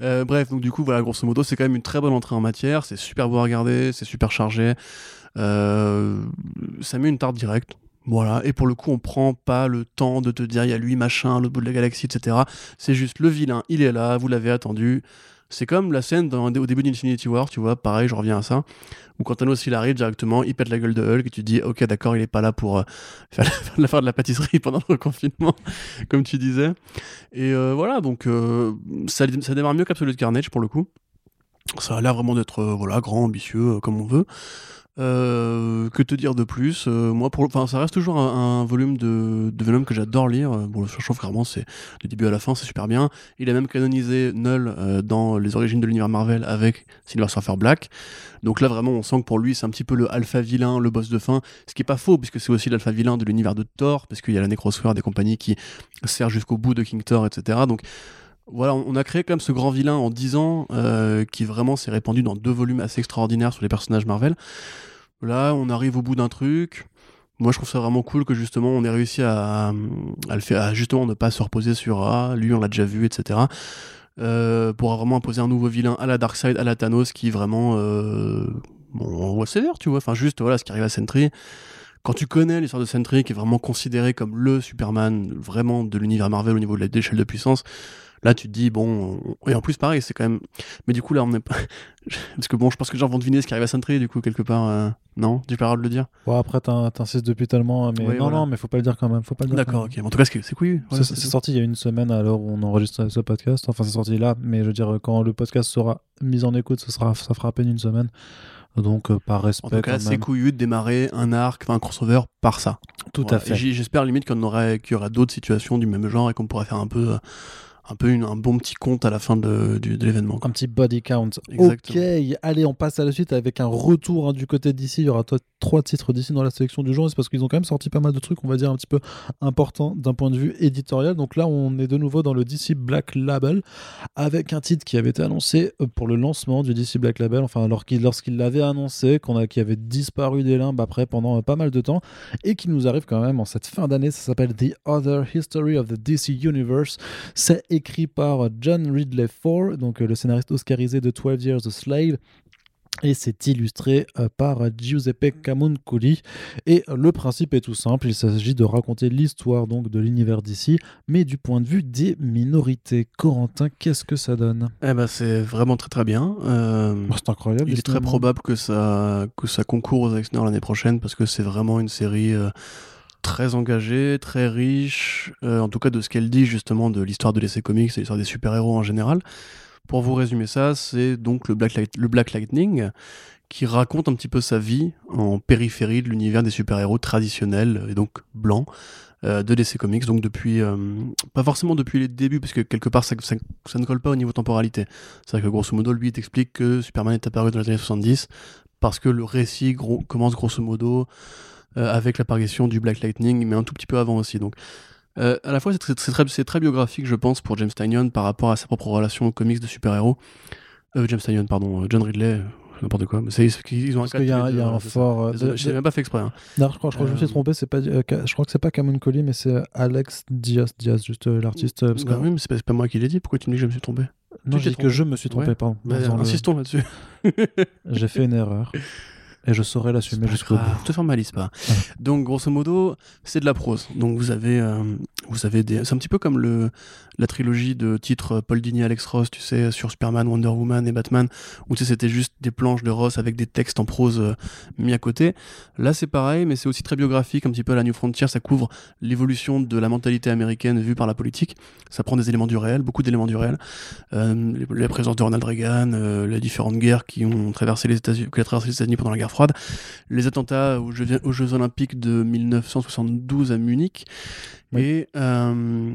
Speaker 2: Euh, bref, donc du coup, voilà, grosso modo, c'est quand même une très bonne entrée en matière. C'est super beau à regarder, c'est super chargé. Euh, ça met une tarte directe. Voilà, et pour le coup, on prend pas le temps de te dire il y a lui, machin, l'autre bout de la galaxie, etc. C'est juste le vilain, il est là, vous l'avez attendu. C'est comme la scène au début d'Infinity War, tu vois, pareil, je reviens à ça, où quand Thanos il arrive directement, il pète la gueule de Hulk et tu te dis, ok, d'accord, il est pas là pour euh, <laughs> faire de la pâtisserie pendant le confinement, <laughs> comme tu disais. Et euh, voilà, donc euh, ça, ça démarre mieux qu'Absolute Carnage pour le coup. Ça a l'air vraiment d'être euh, voilà, grand, ambitieux, euh, comme on veut. Euh, que te dire de plus? Euh, Moi, pour, ça reste toujours un, volume de, Venom que j'adore lire. Euh, Bon, je trouve vraiment c'est du début à la fin, c'est super bien. Il a même canonisé Null dans les origines de l'univers Marvel avec Silver Surfer Black. Donc là, vraiment, on sent que pour lui, c'est un petit peu le alpha vilain, le boss de fin. Ce qui est pas faux, puisque c'est aussi l'alpha vilain de l'univers de Thor, parce qu'il y a la Necrosword des compagnies qui sert jusqu'au bout de King Thor, etc. Donc voilà, on a créé quand même ce grand vilain en 10 ans euh, qui vraiment s'est répandu dans deux volumes assez extraordinaires sur les personnages Marvel. Là, on arrive au bout d'un truc. Moi, je trouve ça vraiment cool que justement on ait réussi à, faire, justement ne pas se reposer sur ah, lui, on l'a déjà vu, etc. Euh, pour vraiment imposer un nouveau vilain à la Darkseid, à la Thanos, qui vraiment, euh, on voit sévère, tu vois. Enfin, juste voilà ce qui arrive à Sentry. Quand tu connais l'histoire de Sentry, qui est vraiment considéré comme le Superman vraiment de l'univers Marvel au niveau de l'échelle de puissance, là tu te dis bon, on- et en plus pareil, c'est quand même. Mais du coup là on est pas. <laughs> Parce que bon, je pense que les gens vont deviner ce qui arrive à Sentry, du coup quelque part. euh, Non, le droit de le dire?
Speaker 1: Bon, après, t'in- t'insistes depuis tellement, mais
Speaker 2: Oui,
Speaker 1: non,
Speaker 2: voilà.
Speaker 1: non, mais faut pas le dire quand même. Faut pas le dire
Speaker 2: D'accord, ok. En tout cas, c'est couillu. Voilà,
Speaker 1: C'est sorti il y a une semaine à l'heure où on enregistre ce podcast. Enfin, c'est sorti là, mais je veux dire, quand le podcast sera mis en écoute, ce sera, ça fera à peine une semaine. Donc, euh, par respect,
Speaker 2: En tout cas, c'est couillu de démarrer un arc, enfin un crossover par ça.
Speaker 1: Tout
Speaker 2: Voilà.
Speaker 1: à fait.
Speaker 2: J'espère limite qu'on aurait, qu'il y aura d'autres situations du même genre et qu'on pourrait faire un peu, euh, un peu une- un bon petit compte à la fin de, du- de l'événement.
Speaker 1: Un petit body count.
Speaker 2: Exactement.
Speaker 1: Ok, allez, on passe à la suite avec un retour hein, du côté d'ici. Il y aura trois titres d'ici dans la sélection du jour. C'est parce qu'ils ont quand même sorti pas mal de trucs, on va dire, un petit peu importants d'un point de vue éditorial. Donc là, on est de nouveau dans le DC Black Label avec un titre qui avait été annoncé euh, pour le lancement du DC Black Label. Enfin, lorsqu'il l'avait annoncé, qu'on a, qui avait disparu des limbes après pendant euh, pas mal de temps et qui nous arrive quand même en cette fin d'année. Ça s'appelle The Other History of the DC Universe. C'est écrit par John Ridley Ford, donc euh, le scénariste oscarisé de 12 Years a Slave. et c'est illustré euh, par Giuseppe Camuncoli. Et le principe est tout simple, il s'agit de raconter l'histoire donc de l'univers d'ici, mais du point de vue des minorités. Corentin, qu'est-ce que ça donne?
Speaker 2: Eh ben c'est vraiment très très bien. Euh,
Speaker 1: oh, c'est incroyable.
Speaker 2: Il est très probable que ça, que ça concourt aux Eisner l'année prochaine parce que c'est vraiment une série... Euh, très engagée, très riche, en tout cas de ce qu'elle dit justement de l'histoire de l'essai comics et l'histoire des super-héros en général. Pour vous résumer ça, c'est donc le Black, Lightning qui raconte un petit peu sa vie en périphérie de l'univers des super-héros traditionnels et donc blancs euh, de DC Comics, donc depuis, euh, pas forcément depuis les débuts, parce que quelque part ça, ne colle pas au niveau temporalité. C'est vrai que grosso modo, lui, il que Superman est apparu dans les années 70 parce que le récit commence grosso modo euh, avec l'apparition du Black Lightning, mais un tout petit peu avant aussi. Donc euh, à la fois, c'est très, très, biographique, je pense, pour James Tynion par rapport à sa propre relation aux comics de super-héros. Euh, James Tynion, pardon, euh, John Ridley, n'importe quoi. Mais ils ont
Speaker 1: Parce qu'il y, a un fort.
Speaker 2: J'ai même pas fait exprès. Hein.
Speaker 1: Non, je crois, je, crois que je me suis trompé. C'est pas, je crois que c'est pas Camon Collie, mais c'est Alex Diaz, Diaz juste l'artiste.
Speaker 2: Bah oui, mais c'est pas, pas, moi qui l'ai dit. Pourquoi tu me dis que je me suis trompé?
Speaker 1: Non, j'ai dit que je me suis trompé, pardon.
Speaker 2: Bah, insistons là-dessus.
Speaker 1: j'ai fait une erreur <laughs> et je saurais l'assumer jusqu'au bout.
Speaker 2: Te formalise pas. Donc, grosso modo, c'est de la prose. Donc, vous avez, euh, vous avez. C'est un petit peu comme la trilogie de titres Paul Dini, Alex Ross, tu sais, sur Superman, Wonder Woman et Batman, où c'était juste des planches de Ross avec des textes en prose euh, mis à côté. Là, c'est pareil, mais c'est aussi très biographique, un petit peu à la New Frontier. Ça couvre l'évolution de la mentalité américaine vue par la politique. Ça prend des éléments du réel, beaucoup d'éléments du réel. Euh, la présence de Ronald Reagan, les différentes guerres qui ont traversé les États-Unis, traversé les États-Unis pendant la guerre froide, les attentats aux Jeux, aux Jeux Olympiques de 1972 à Munich. Et, euh,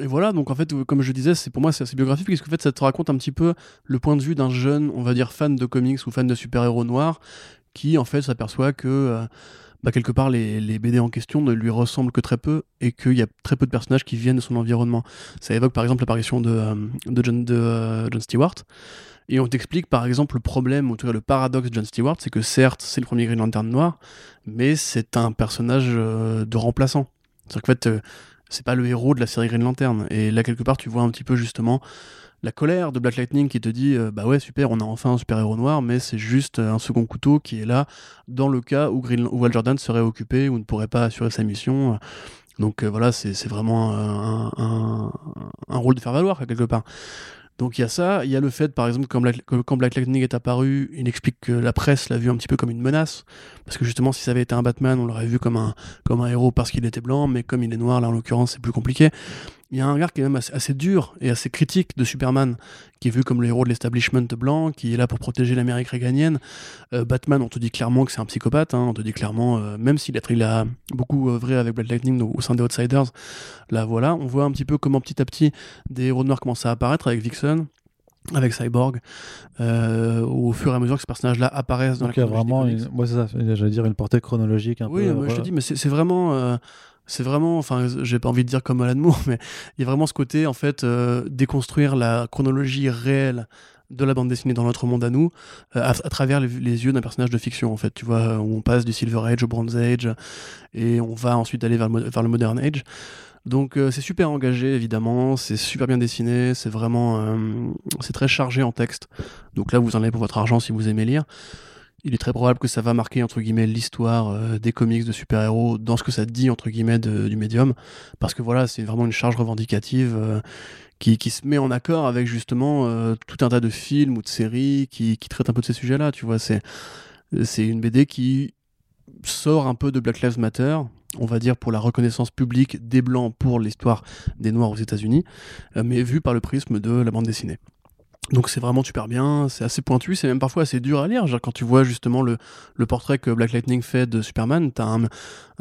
Speaker 2: et, voilà, donc en fait, comme je disais, pour moi c'est assez biographique parce qu'en fait, ça te raconte un petit peu le point de vue d'un jeune, on va dire fan de comics ou fan de super-héros noirs, qui en fait s'aperçoit que euh, bah, quelque part les, BD en question ne lui ressemblent que très peu et qu'il y a très peu de personnages qui viennent de son environnement. Ça évoque par exemple l'apparition de, euh, John, John Stewart. Et on t'explique par exemple le problème, ou le paradoxe de John Stewart, c'est que certes, c'est le premier Green Lantern noir, mais c'est un personnage euh, de remplaçant. C'est-à-dire qu'en fait, euh, c'est pas le héros de la série Green Lantern. Et là, quelque part, tu vois un petit peu justement la colère de Black Lightning qui te dit euh, bah ouais super on a enfin un super héros noir mais c'est juste un second couteau qui est là dans le cas où, Green, Val Jordan serait occupé ou ne pourrait pas assurer sa mission donc voilà c'est vraiment un, un, rôle de faire valoir quelque part donc il y a ça, il y a le fait par exemple quand Black, quand Black Lightning est apparu, il explique que la presse l'a vu un petit peu comme une menace, parce que justement si ça avait été un Batman, on l'aurait vu comme un, comme un héros parce qu'il était blanc, mais comme il est noir là en l'occurrence c'est plus compliqué il y a un regard qui est même assez, dur et assez critique de Superman, qui est vu comme le héros de l'establishment blanc, qui est là pour protéger l'Amérique réganienne. Euh, Batman, on te dit clairement que c'est un psychopathe, hein, on te dit clairement, euh, même s'il a, a, beaucoup œuvré avec Black Lightning au sein des Outsiders, là voilà, on voit un petit peu comment petit à petit des héros noirs commencent à apparaître avec Vixen, avec Cyborg, euh, au fur et à mesure que ces personnages-là apparaissent dans
Speaker 1: Donc la il y a vraiment, une, c'est ça, j'allais dire une portée chronologique un
Speaker 2: oui,
Speaker 1: peu.
Speaker 2: Oui, je te dis, mais c'est vraiment c'est vraiment, enfin, j'ai pas envie de dire comme Alan Moore, <laughs> mais il y a vraiment ce côté, en fait, euh, déconstruire la chronologie réelle de la bande dessinée dans notre monde à nous, euh, à, travers les, yeux d'un personnage de fiction, en fait. Tu vois, où on passe du Silver Age au Bronze Age, et on va ensuite aller vers le, vers le Modern Age. Donc euh, c'est super engagé évidemment, c'est super bien dessiné, c'est vraiment c'est très chargé en texte. Donc là vous en avez pour votre argent si vous aimez lire il est très probable que ça va marquer entre guillemets l'histoire euh, des comics de super-héros dans ce que ça dit entre guillemets du médium. Parce que voilà c'est vraiment une charge revendicative euh, qui, qui, se met en accord avec justement euh, tout un tas de films ou de séries qui, qui traitent un peu de ces sujets là tu vois. C'est c'est une BD qui sort un peu de Black Lives Matter on va dire pour la reconnaissance publique des blancs pour l'histoire des noirs aux États-Unis mais vue par le prisme de la bande dessinée donc c'est vraiment super bien, c'est assez pointu, c'est même parfois assez dur à lire. Genre, quand tu vois justement le, le portrait que Black Lightning fait de Superman, t'as un, un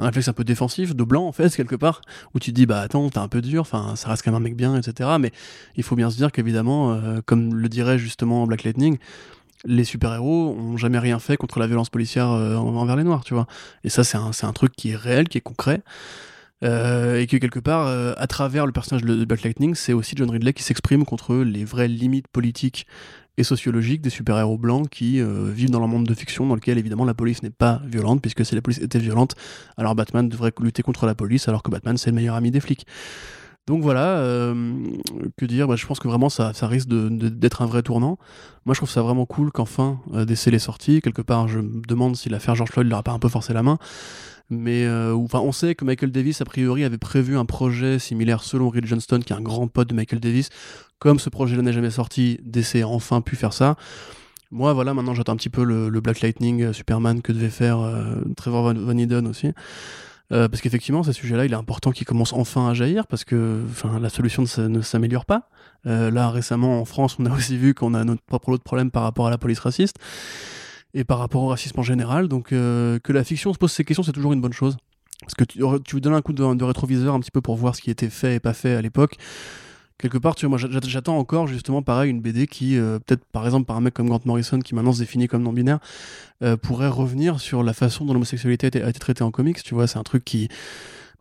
Speaker 2: réflexe un peu défensif, de blanc en fait, <laughs> quelque part, où tu te dis bah attends, t'es un peu dur, enfin ça reste quand même un mec bien, etc. Mais il faut bien se dire qu'évidemment, euh, comme le dirait justement Black Lightning, les super-héros ont jamais rien fait contre la violence policière euh, envers les noirs, tu vois. Et ça c'est un, un truc qui est réel, qui est concret. Euh, et que quelque part, euh, à travers le personnage de Black Lightning, c'est aussi John Ridley qui s'exprime contre les vraies limites politiques et sociologiques des super-héros blancs qui euh, vivent dans un monde de fiction dans lequel évidemment la police n'est pas violente, puisque si la police était violente, alors Batman devrait lutter contre la police, alors que Batman c'est le meilleur ami des flics. Donc voilà, que dire bah, Je pense que vraiment ça, risque d'être un vrai tournant. Moi, je trouve ça vraiment cool qu'enfin euh, DC l'ait sorti. Quelque part, je me demande si l'affaire George Floyd leur a pas un peu forcé la main. Mais euh, enfin, on sait que Michael Davis, a priori, avait prévu un projet similaire selon Reed Johnston, qui est un grand pote de Michael Davis. Comme ce projet-là n'est jamais sorti, DC a enfin pu faire ça. Moi, voilà, maintenant j'attends un petit peu le, Black Lightning euh, Superman que devait faire euh, Trevor Van, Van Eden aussi. Euh, parce qu'effectivement, ce sujet-là, il est important qu'il commence enfin à jaillir, parce que enfin, la solution ne, s'améliore pas. Là, récemment, en France, on a <laughs> aussi vu qu'on a notre propre lot de problèmes par rapport à la police raciste et par rapport au racisme en général. Donc, euh, que la fiction se pose ces questions, c'est toujours une bonne chose. Parce que tu, tu donnes un coup de, rétroviseur un petit peu pour voir ce qui était fait et pas fait à l'époque. Quelque part, tu vois, moi j'a- j'attends encore justement pareil une BD qui, euh, peut-être par exemple par un mec comme Grant Morrison qui maintenant se définit comme non-binaire, euh, pourrait revenir sur la façon dont l'homosexualité a a été traitée en comics. Tu vois, c'est un truc qui.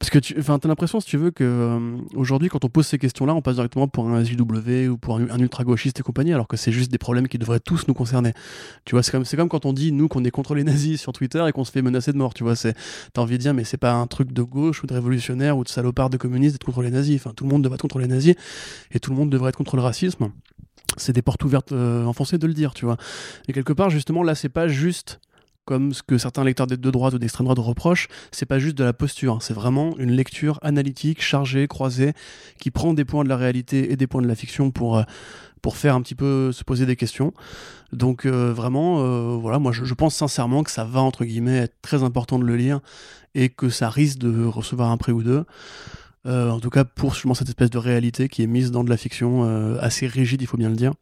Speaker 2: Parce que tu as l'impression, si tu veux, que euh, quand on pose ces questions-là, on passe directement pour un SJW ou pour un, ultra-gauchiste et compagnie, alors que c'est juste des problèmes qui devraient tous nous concerner. Tu vois, c'est comme, comme quand on dit, nous, qu'on est contre les nazis sur Twitter et qu'on se fait menacer de mort. Tu vois, t'as envie de dire, mais c'est pas un truc de gauche ou de révolutionnaire ou de salopard de communiste d'être contre les nazis. Enfin, tout le monde devrait être contre les nazis et tout le monde devrait être contre le racisme. C'est des portes ouvertes euh, enfoncées de le dire, tu vois. Et quelque part, justement, là, c'est pas juste comme ce que certains lecteurs de droite ou d'extrême droite reprochent, c'est pas juste de la posture, hein. c'est vraiment une lecture analytique, chargée, croisée, qui prend des points de la réalité et des points de la fiction pour, euh, pour faire un petit peu se poser des questions. Donc euh, vraiment, euh, voilà, moi je, pense sincèrement que ça va, entre guillemets, être très important de le lire et que ça risque de recevoir un prix ou deux. Euh, en tout cas, pour justement cette espèce de réalité qui est mise dans de la fiction euh, assez rigide, il faut bien le dire.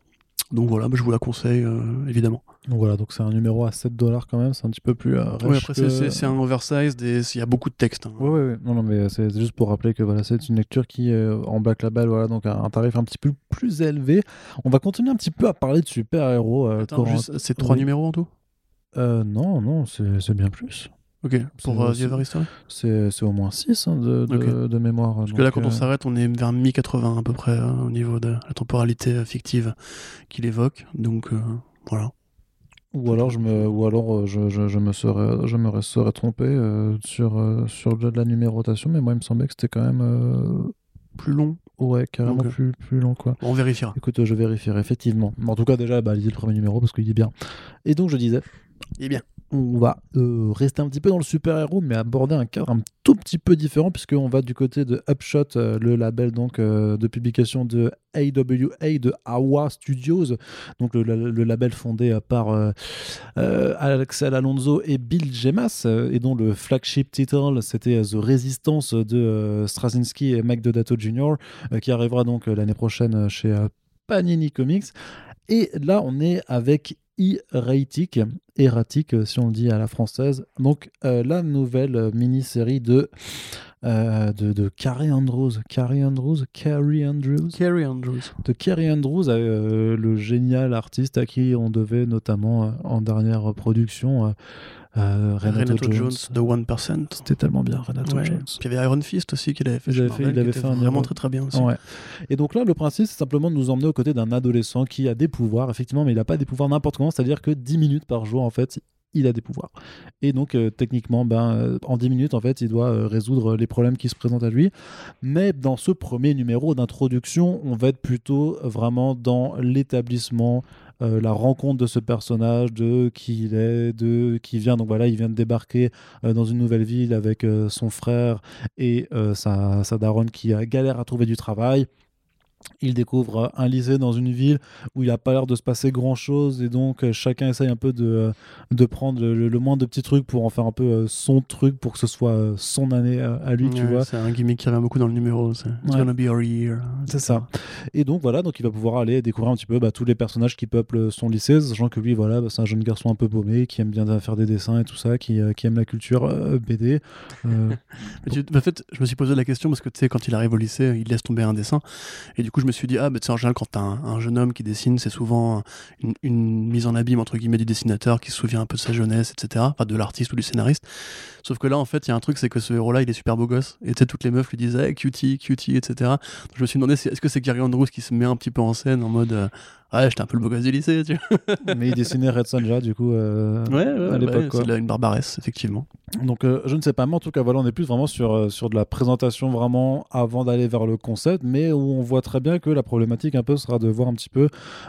Speaker 2: Donc voilà, je vous la conseille, euh, évidemment.
Speaker 1: Donc voilà, donc c'est un numéro à 7 dollars quand même, c'est un petit peu plus. euh,
Speaker 2: Oui, après,
Speaker 1: que-
Speaker 2: c'est- un oversized et il y a beaucoup de texte. hein.
Speaker 1: Ouais, ouais. Non, non, mais c'est c'est juste pour rappeler que voilà, c'est une lecture qui euh, en Black Label, voilà, donc à un tarif un petit peu plus élevé. On va continuer un petit peu à parler de super-héros. euh,
Speaker 2: c'est trois
Speaker 1: oui.
Speaker 2: numéros en tout?
Speaker 1: Euh, non, non, c'est c'est bien plus.
Speaker 2: Ok, pour euh, The History?
Speaker 1: C'est au moins 6 de, de, de mémoire.
Speaker 2: Parce que là, quand on s'arrête, on est vers mi-80 à peu près euh, au niveau de la temporalité euh, fictive qu'il évoque. Donc euh, voilà.
Speaker 1: Ou alors, je me, ou alors euh, je, je, je me serais, je me serais trompé euh, sur, euh, sur de la numérotation, mais moi, il me semblait que c'était quand même. euh,
Speaker 2: Plus long,
Speaker 1: ouais, carrément plus, plus long, quoi.
Speaker 2: on vérifiera.
Speaker 1: Écoute, je vérifierai, effectivement. En tout cas, déjà, bah, lisez le premier numéro parce qu'il est bien. Et donc, je disais,
Speaker 2: Eh bien,
Speaker 1: on va euh, rester un petit peu dans le super-héros, mais aborder un cadre un tout petit peu différent, puisqu'on va du côté de Upshot, euh, le label donc, euh, de publication de AWA, de AWA Studios, donc le, label fondé par Axel Alonso et Bill Gemas, et dont le flagship title, c'était The Resistance de Straczynski et Mike Deodato Jr., qui arrivera donc l'année prochaine chez Panini Comics. Et là, on est avec Erratic, erratique euh, si on le dit à la française. Donc euh, la nouvelle euh, mini-série de, euh, de de Carrie Andrews, Carrie Andrews, Carrie Andrews,
Speaker 2: Carrie Andrews.
Speaker 1: de Carrie Andrews, euh, le génial artiste à qui on devait notamment en dernière production euh, Renato,
Speaker 2: Renato
Speaker 1: Jones.
Speaker 2: De 1%.
Speaker 1: C'était tellement bien, Renato
Speaker 2: Ouais.
Speaker 1: Jones.
Speaker 2: Puis il y avait Iron Fist aussi qu'il avait fait.
Speaker 1: Il avait fait-
Speaker 2: Marvel,
Speaker 1: il avait
Speaker 2: qui
Speaker 1: fait
Speaker 2: était
Speaker 1: un
Speaker 2: vraiment très très bien aussi.
Speaker 1: Ouais. Et donc là, le principe, c'est simplement de nous emmener aux côtés d'un adolescent qui a des pouvoirs, effectivement, mais il n'a pas des pouvoirs n'importe comment, c'est-à-dire que 10 minutes par jour, en fait, il a des pouvoirs. Et donc, euh, techniquement, ben, euh, en 10 minutes, en fait, il doit euh, résoudre les problèmes qui se présentent à lui. Mais dans ce premier numéro d'introduction, on va être plutôt vraiment dans l'établissement, euh, la rencontre de ce personnage, de qui il est, de qui vient. Donc voilà, il vient de débarquer euh, dans une nouvelle ville avec euh, son frère et sa, sa daronne qui a galère à trouver du travail. Il découvre un lycée dans une ville où il n'a pas l'air de se passer grand chose et donc euh, chacun essaye un peu de, euh, de prendre le, le moins de petits trucs pour en faire un peu euh, son truc pour que ce soit son année à lui, tu vois.
Speaker 2: C'est un gimmick qui revient beaucoup dans le numéro. C'est It's
Speaker 1: Ouais.
Speaker 2: gonna be our year.
Speaker 1: C'est ça. Et donc voilà, donc il va pouvoir aller découvrir un petit peu bah, tous les personnages qui peuplent son lycée, sachant que lui, voilà, bah, c'est un jeune garçon un peu paumé qui aime bien faire des dessins et tout ça, qui, euh, qui aime la culture euh, BD. Euh, <laughs>
Speaker 2: en fait, je me suis posé la question parce que tu sais, quand il arrive au lycée, il laisse tomber un dessin. Et du coup, je me suis dit, ah, bah, tu sais, en général, quand t'as un, un jeune homme qui dessine, c'est souvent une, une mise en abîme, entre guillemets, du dessinateur qui se souvient un peu de sa jeunesse, etc. Enfin, de l'artiste ou du scénariste. Sauf que là, en fait, il y a un truc, c'est que ce héros-là, il est super beau gosse. Et tu sais, toutes les meufs lui disent, hey, cutie, cutie, etc. Donc, je me suis demandé, est-ce que c'est Gary Andrews qui se met un petit peu en scène en mode, euh, Ouais, j'étais un peu le beau gosse du lycée, tu vois. <laughs>
Speaker 1: Mais il dessinait Red Sonja, du coup, euh,
Speaker 2: Ouais, ouais,
Speaker 1: à l'époque,
Speaker 2: ouais, c'est une barbaresse, effectivement.
Speaker 1: Donc euh, je ne sais pas, mais en tout cas voilà, on est plus vraiment sur, sur de la présentation vraiment avant d'aller vers le concept, mais où on voit très bien que la problématique un peu sera de voir un petit peu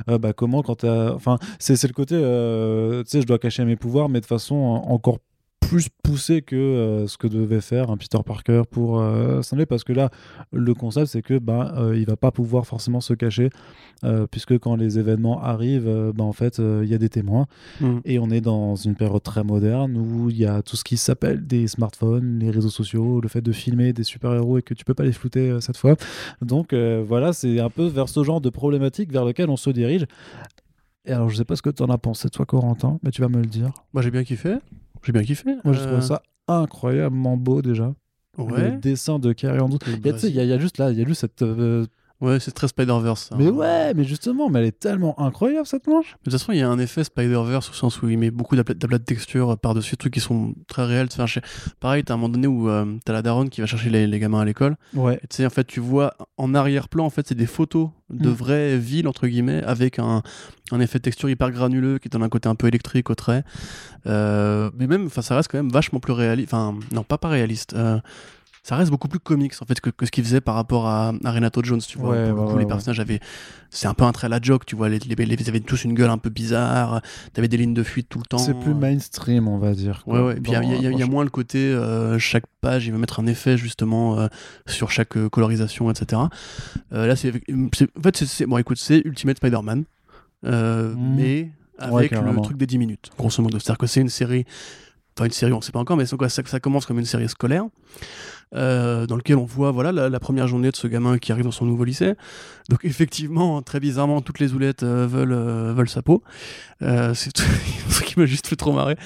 Speaker 1: euh, bah, comment quand. Enfin, c'est le côté, euh, tu sais, je dois cacher mes pouvoirs, mais de façon encore plus poussée que euh, ce que devait faire un Peter Parker pour euh, Stanley, parce que là, le concept, c'est que bah, euh, il va pas pouvoir forcément se cacher, euh, puisque quand les événements arrivent, bah, en fait, il y a des témoins.
Speaker 2: Mm.
Speaker 1: Et on est dans une période très moderne où il y a tout ce qui s'appelle des smartphones, les réseaux sociaux, le fait de filmer des super-héros et que tu peux pas les flouter cette fois. Donc voilà, c'est un peu vers ce genre de problématique vers lequel on se dirige. Et alors, je sais pas ce que tu en as pensé, toi, Corentin, mais tu vas me le dire.
Speaker 2: Moi, j'ai bien kiffé. J'ai bien kiffé.
Speaker 1: Moi, je
Speaker 2: Euh,
Speaker 1: trouve ça incroyablement beau déjà. Le
Speaker 2: Ouais.
Speaker 1: dessin de Carrie Andrews.
Speaker 2: Le
Speaker 1: Il y a, tu sais, il y, a- il y a juste là, il y a juste cette. euh,
Speaker 2: Ouais, c'est très Spider-Verse.
Speaker 1: Mais ouais, mais justement, mais elle est tellement incroyable cette manche.
Speaker 2: De toute façon, il y a un effet Spider-Verse au sens où il met beaucoup d'aplats de texture par-dessus, trucs qui sont très réels. Enfin, je sais- Pareil, t'as un moment donné où euh, t'as la daronne qui va chercher les, les gamins à l'école.
Speaker 1: Ouais.
Speaker 2: Tu sais, en fait, tu vois en arrière-plan, en fait, c'est des photos de
Speaker 1: Mm.
Speaker 2: vraies villes, entre guillemets, avec un, un effet de texture hyper granuleux qui donne un côté un peu électrique au trait. Euh, mais même, ça reste quand même vachement plus réaliste. Enfin, non, pas pas réaliste. Euh, ça reste beaucoup plus comics en fait que, que ce qu'il faisait par rapport à, à Renato Jones, tu vois.
Speaker 1: Ouais,
Speaker 2: Pour le coup,
Speaker 1: ouais,
Speaker 2: les personnages avaient. C'est un peu un trait à la joke, tu vois. Les, les, les- ils avaient tous une gueule un peu bizarre. T'avais des lignes de fuite tout le temps.
Speaker 1: C'est plus mainstream, on va dire.
Speaker 2: Ouais,
Speaker 1: quoi.
Speaker 2: ouais. Et puis il y a- y, y moins le côté, euh, chaque page, il va mettre un effet justement euh, sur chaque euh, colorisation, etc. Euh, là, c'est. c'est- En fait, c'est- c'est. Bon, écoute, c'est Ultimate Spider-Man, euh,
Speaker 1: Mm.
Speaker 2: mais avec le truc des 10 minutes, grosso modo. C'est-à-dire que c'est une série. Enfin, une série, on sait pas encore, mais c'est quoi, ça, ça commence comme une série scolaire. Euh, dans lequel on voit voilà la, la première journée de ce gamin qui arrive dans son nouveau lycée. Donc effectivement, très bizarrement, toutes les oulettes euh, veulent euh, veulent sa peau. C'est <laughs> truc qui m'a juste fait trop marrer.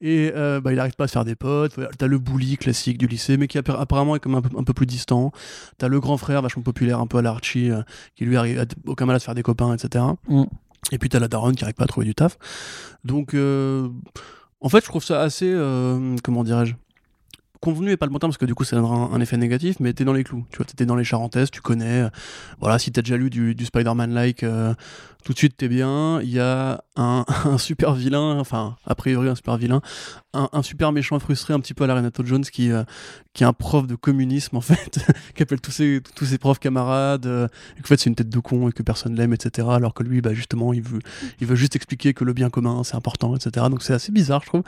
Speaker 2: Et bah, il arrive pas à se faire des potes. T'as le bully classique du lycée, mais qui appa- apparemment est comme un peu, un peu plus distant. T'as le grand frère vachement populaire, un peu à la Archie, euh, qui lui arrive à aucun mal à se faire des copains, etc.
Speaker 1: Mm.
Speaker 2: Et puis t'as la daronne qui arrive pas à trouver du taf. Donc en fait, je trouve ça assez comment dirais-je convenu et pas le bon terme parce que du coup ça donnera un, effet négatif mais t'es dans les clous. Tu vois t'étais dans les charentaises tu connais euh, voilà si t'as déjà lu du, du Spider-Man like euh, tout de suite t'es bien. Il y a un, <laughs> un super vilain enfin a priori un super vilain. Un, un super méchant frustré un petit peu à la Renato Jones qui euh, qui est un prof de communisme en fait <laughs> qui appelle tous ses tous ses profs camarades euh, et qu'en fait c'est une tête de con et que personne l'aime etc alors que lui bah justement il veut il veut juste expliquer que le bien commun c'est important etc donc c'est assez bizarre je trouve.